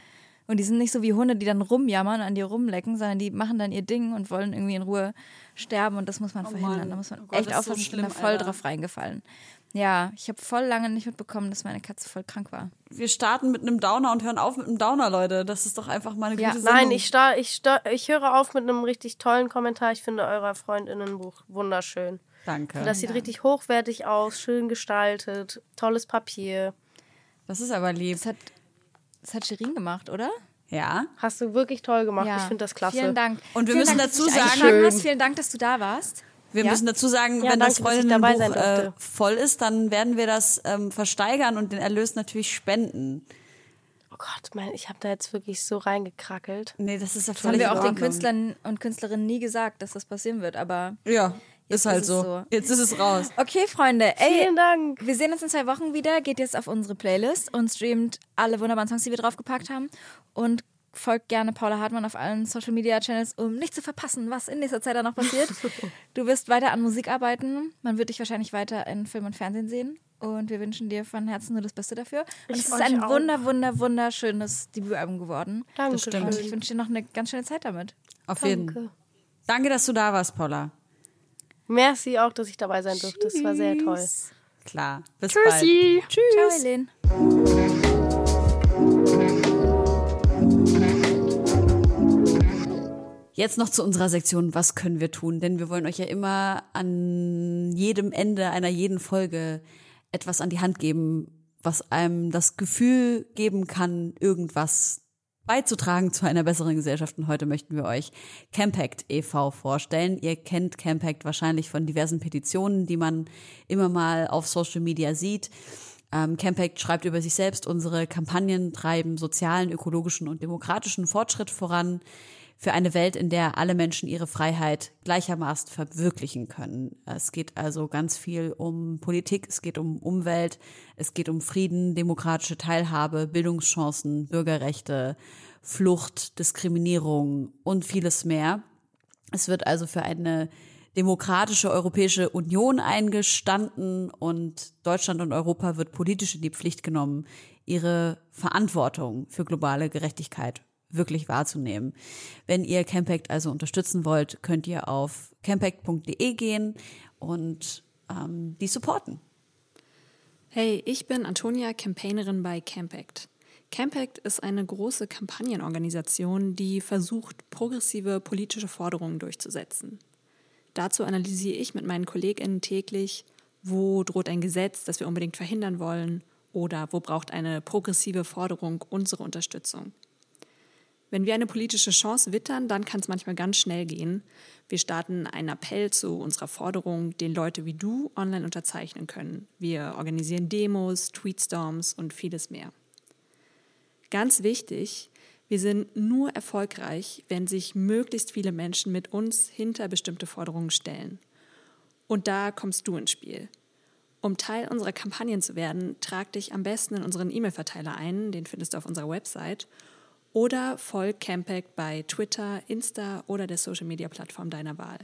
Und die sind nicht so wie Hunde, die dann rumjammern und an dir rumlecken, sondern die machen dann ihr Ding und wollen irgendwie in Ruhe sterben und das muss man verhindern. Mann. Da muss man Oh Gott, echt ist so aufpassen. ich bin da voll Alter. drauf reingefallen. Ja, ich habe voll lange nicht mitbekommen, dass meine Katze voll krank war. Wir starten mit einem Downer und hören auf mit einem Downer, Leute. Das ist doch einfach mal eine Ja. gute Sendung. Nein, ich, sta ich, sta ich höre auf mit einem richtig tollen Kommentar. Ich finde euer Freundinnenbuch wunderschön. Danke. Das sieht richtig hochwertig aus, schön gestaltet, tolles Papier. Das ist aber lieb. Das hat, das hat Shirin gemacht, oder? Ja. Hast du wirklich toll gemacht. Ich finde das klasse. Vielen Dank. Und wir Vielen müssen Dank, dass dazu sagen- hast. Vielen Dank, dass du da warst. Wir Ja? müssen dazu sagen, Ja, wenn das danke, sein Freundinnenbuch äh, voll ist, dann werden wir das ähm, versteigern und den Erlös natürlich spenden. Oh Gott, mein, ich habe da jetzt wirklich so reingekrackelt. Nee, das ist ja Das haben völlig wir auch den. Künstlern und Künstlerinnen nie gesagt, dass das passieren wird, aber Ja, Jetzt ist halt ist so. so. Jetzt ist es raus. Okay, Freunde, ey, Vielen Dank. wir sehen uns in zwei Wochen wieder. Geht jetzt auf unsere Playlist und streamt alle wunderbaren Songs, die wir draufgepackt haben. Und folgt gerne Paula Hartmann auf allen Social Media Channels, um nicht zu verpassen, was in nächster Zeit da noch passiert. du wirst weiter an Musik arbeiten. Man wird dich wahrscheinlich weiter in Film und Fernsehen sehen. Und wir wünschen dir von Herzen nur das Beste dafür. Und Ich es ist ein auch. wunder, wunder, wunderschönes Debütalbum geworden. Danke. stimmt. Und ich wünsche dir noch eine ganz schöne Zeit damit. Auf jeden. Danke. Danke, dass du da warst, Paula. Merci auch, dass ich dabei sein durfte. Das war sehr toll. Klar. Bis bald. Tschüssi. Ciao, Helene. Jetzt noch zu unserer Sektion, was können wir tun? Denn wir wollen euch ja immer an jedem Ende einer jeden Folge etwas an die Hand geben, was einem das Gefühl geben kann, irgendwas beizutragen zu einer besseren Gesellschaft. Und heute möchten wir euch Campact e.V. vorstellen. Ihr kennt Campact wahrscheinlich von diversen Petitionen, die man immer mal auf Social Media sieht. Ähm, Campact schreibt über sich selbst, unsere Kampagnen treiben sozialen, ökologischen und demokratischen Fortschritt voran für eine Welt, in der alle Menschen ihre Freiheit gleichermaßen verwirklichen können. Es geht also ganz viel um Politik, es geht um Umwelt, es geht um Frieden, demokratische Teilhabe, Bildungschancen, Bürgerrechte, Flucht, Diskriminierung und vieles mehr. Es wird also für eine demokratische Europäische Union eingestanden und Deutschland und Europa wird politisch in die Pflicht genommen, ihre Verantwortung für globale Gerechtigkeit wirklich wahrzunehmen. Wenn ihr Campact also unterstützen wollt, könnt ihr auf campact.de gehen und ähm, die supporten. Hey, ich bin Antonia, Campaignerin bei Campact. Campact ist eine große Kampagnenorganisation, die versucht, progressive politische Forderungen durchzusetzen. Dazu analysiere ich mit meinen KollegInnen täglich, wo droht ein Gesetz, das wir unbedingt verhindern wollen, oder wo braucht eine progressive Forderung unsere Unterstützung. Wenn wir eine politische Chance wittern, dann kann es manchmal ganz schnell gehen. Wir starten einen Appell zu unserer Forderung, den Leute wie du online unterzeichnen können. Wir organisieren Demos, Tweetstorms und vieles mehr. Ganz wichtig, wir sind nur erfolgreich, wenn sich möglichst viele Menschen mit uns hinter bestimmte Forderungen stellen. Und da kommst du ins Spiel. Um Teil unserer Kampagnen zu werden, trag dich am besten in unseren E-Mail-Verteiler ein, den findest du auf unserer Website, oder folg Campact bei Twitter, Insta oder der Social-Media-Plattform deiner Wahl.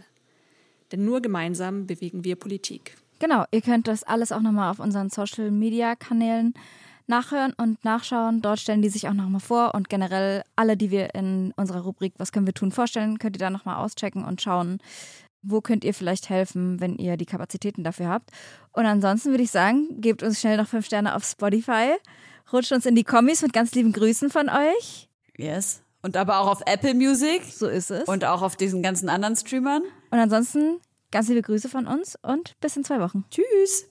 Denn nur gemeinsam bewegen wir Politik. Genau, ihr könnt das alles auch nochmal auf unseren Social Media Kanälen nachhören und nachschauen. Dort stellen die sich auch nochmal vor und generell alle, die wir in unserer Rubrik Was können wir tun vorstellen, könnt ihr da nochmal auschecken und schauen, wo könnt ihr vielleicht helfen, wenn ihr die Kapazitäten dafür habt. Und ansonsten würde ich sagen, gebt uns schnell noch fünf Sterne auf Spotify, rutscht uns in die Kommis mit ganz lieben Grüßen von euch. Yes. Und aber auch auf Apple Music. So ist es. Und auch auf diesen ganzen anderen Streamern. Und ansonsten ganz liebe Grüße von uns und bis in zwei Wochen. Tschüss.